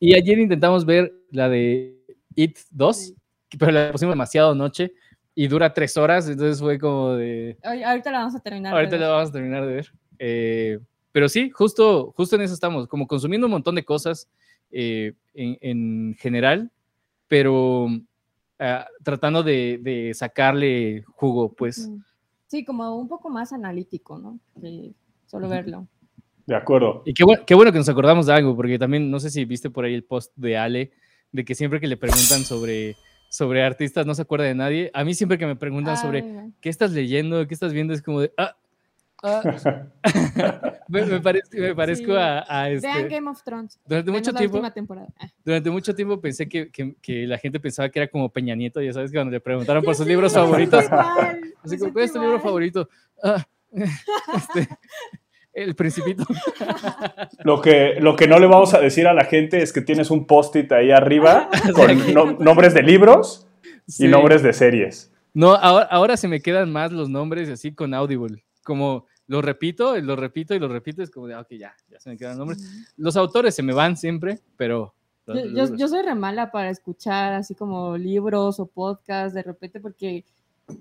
Y ayer intentamos ver la de It 2, pero la pusimos demasiado noche y dura tres horas, entonces fue como de... Ahorita la vamos a terminar. Ahorita la vamos a terminar de ver. Eh, pero sí, justo, justo en eso estamos, como consumiendo un montón de cosas eh, en, general, pero ah, tratando de, de, sacarle jugo, pues. Sí, como un poco más analítico, ¿no? solo verlo. De acuerdo. Y qué bueno, qué bueno que nos acordamos de algo, porque también, no sé si viste por ahí el post de Ale, de que siempre que le preguntan sobre, sobre artistas no se acuerda de nadie. A mí siempre que me preguntan sobre qué estás leyendo, qué estás viendo, es como de, ah, Ah, [LAUGHS] me, me parezco, me parezco Sí. a, a este. Vean Game of Thrones. Durante mucho tiempo, temporada. Ah. durante mucho tiempo pensé que, que- que la gente pensaba que era como Peña Nieto, ya sabes, que cuando le preguntaron [LAUGHS] por sus libros favoritos. igual, [LAUGHS] Así como, ¿cuál es tu libro favorito? Ah, este, el Principito. Lo que, lo que no le vamos a decir a la gente es que tienes un post-it ahí arriba con no- nombres de libros Sí. y nombres de series. No, ahora, ahora se me quedan más los nombres así con Audible. Como lo repito, lo repito y lo repito, es como de, ah, ok, ya, ya se me quedan nombres. Los autores se me van siempre, pero... los- Yo, los yo, yo soy re mala para escuchar así como libros o podcasts de repente porque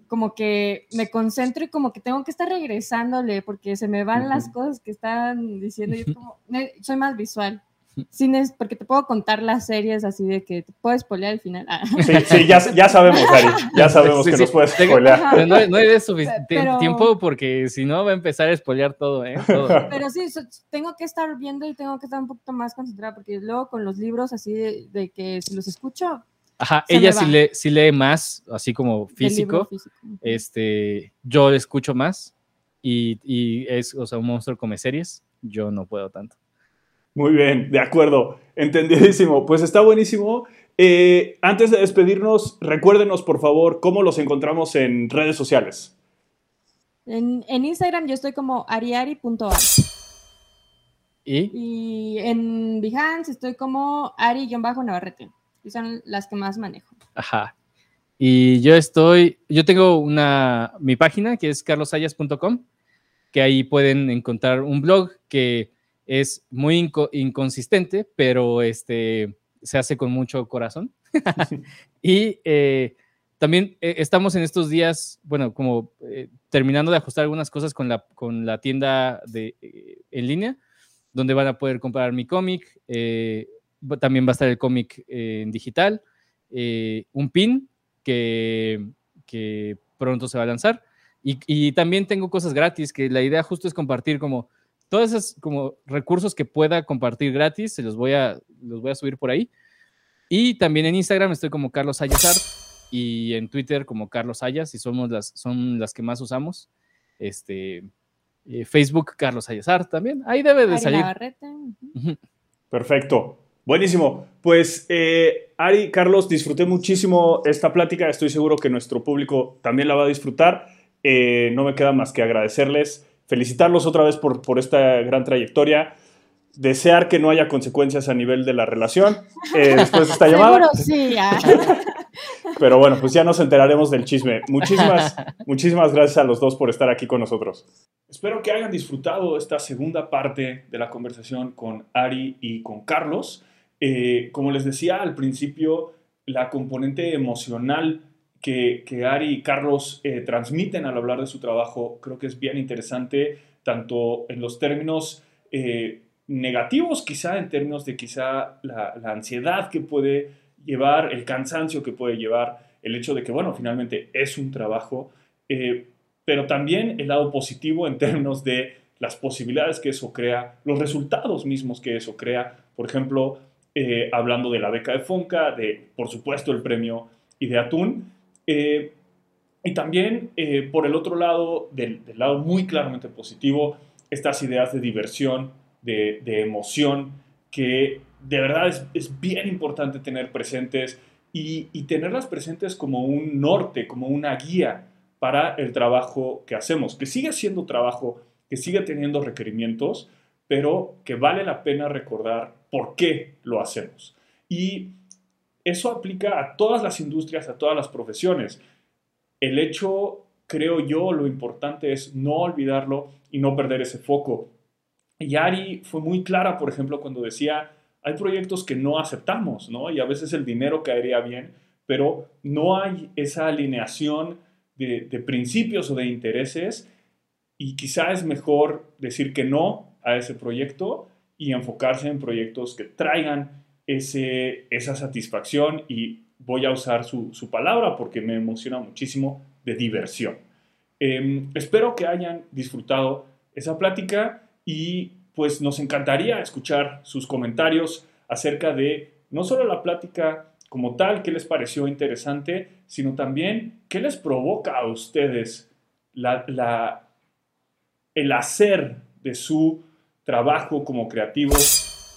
como que me concentro y como que tengo que estar regresándole porque se me van las cosas que están diciendo y es [LAUGHS] como, soy más visual. Cines, porque te puedo contar las series así de que te puedo spoilear el final. Ah. Sí, sí, ya, ya sabemos, Ari. Ya sabemos Sí, que sí. nos puedes spoilear. Pero no, no hay de suficiente Pero- tiempo porque si no va a empezar a spoilear todo, ¿eh? Todo. [LAUGHS] Pero sí, so- tengo que estar viendo y tengo que estar un poquito más concentrada porque luego con los libros así de, de que si los escucho, Ajá, ella sí lee, sí lee más, así como físico. físico. Este, yo escucho más y, y es, o sea, un monstruo come series. Yo no puedo tanto. Muy bien, de acuerdo. Entendidísimo. Pues está buenísimo. Eh, antes de despedirnos, recuérdenos, por favor, cómo los encontramos en redes sociales. En, en Instagram yo estoy como ariari.ar Y y en Behance estoy como ari-navarrete. Y son las que más manejo. Ajá. Y yo estoy, yo tengo una, mi página que es carlosayas.com, que ahí pueden encontrar un blog que es muy inco- inconsistente, pero este, se hace con mucho corazón. [LAUGHS] [LAUGHS] y eh, también eh, estamos en estos días, bueno, como eh, terminando de ajustar algunas cosas con la, con la tienda de, en línea, donde van a poder comprar mi cómic. también va a estar el cómic en digital, un pin que, que pronto se va a lanzar. Y, y también tengo cosas gratis, que la idea justo es compartir como todos esos como recursos que pueda compartir gratis, se los voy a, los voy a subir por ahí. Y también en Instagram estoy como Carlos Ayas Art y en Twitter como Carlos Ayas, y somos las, son las que más usamos. Este, eh, Facebook Carlos Ayas Art también. Ahí debe de Ari salir. Perfecto. Buenísimo. Pues, eh, Ari, Carlos, disfruté muchísimo esta plática. Estoy seguro que nuestro público también la va a disfrutar. Eh, no me queda más que agradecerles, felicitarlos otra vez por, por esta gran trayectoria, desear que no haya consecuencias a nivel de la relación eh, [LAUGHS] después de esta llamada. Sí. ah. [LAUGHS] Pero bueno, pues ya nos enteraremos del chisme. Muchísimas, [LAUGHS] muchísimas gracias a los dos por estar aquí con nosotros. Espero que hayan disfrutado esta segunda parte de la conversación con Ari y con Carlos. Eh, como les decía al principio, la componente emocional que, Ari y Carlos eh, transmiten al hablar de su trabajo creo que es bien interesante, tanto en los términos eh, negativos, quizá en términos de quizá la, ansiedad que puede llevar, el cansancio que puede llevar, el hecho de que, bueno, finalmente es un trabajo. eh, pero también el lado positivo en términos de las posibilidades que eso crea, los resultados mismos que eso crea. Por ejemplo, hablando de la beca de Fonca, de, por supuesto, el premio Ideatún. Eh, y también, eh, por el otro lado, del, del, lado muy claramente positivo, estas ideas de diversión, de, de emoción, que de verdad es, es, bien importante tener presentes y, y tenerlas presentes como un norte, como una guía para el trabajo que hacemos, que sigue siendo trabajo, que sigue teniendo requerimientos, pero que vale la pena recordar por qué lo hacemos. Y eso aplica a todas las industrias, a todas las profesiones. El hecho, creo yo, lo importante es no olvidarlo y no perder ese foco. Y Ari fue muy clara, por ejemplo, cuando decía, hay proyectos que no aceptamos, ¿no? Y a veces el dinero caería bien, pero no hay esa alineación de, de, principios o de intereses y quizá es mejor decir que no a ese proyecto y enfocarse en proyectos que traigan esa satisfacción y voy a usar su, su palabra porque me emociona muchísimo de diversión. Eh, espero que hayan disfrutado esa plática y pues nos encantaría escuchar sus comentarios acerca de no solo la plática como tal, qué les pareció interesante, sino también qué les provoca a ustedes la, la, el hacer de su trabajo como creativo,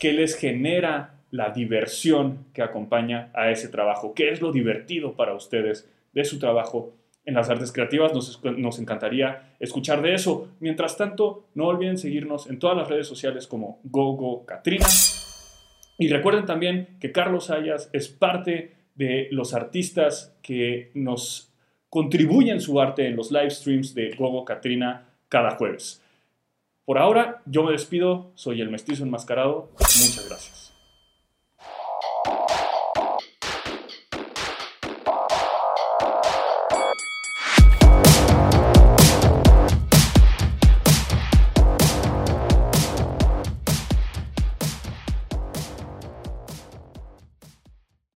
qué les genera la diversión que acompaña a ese trabajo, qué es lo divertido para ustedes de su trabajo en las artes creativas. Nos, nos, encantaría escuchar de eso. Mientras tanto, no olviden seguirnos en todas las redes sociales como GoGo Katrina. Y recuerden también que Carlos Ayas es parte de los artistas que nos contribuyen su arte en los live streams de GoGo Katrina cada jueves. Por ahora, yo me despido. Soy el mestizo enmascarado. Muchas gracias.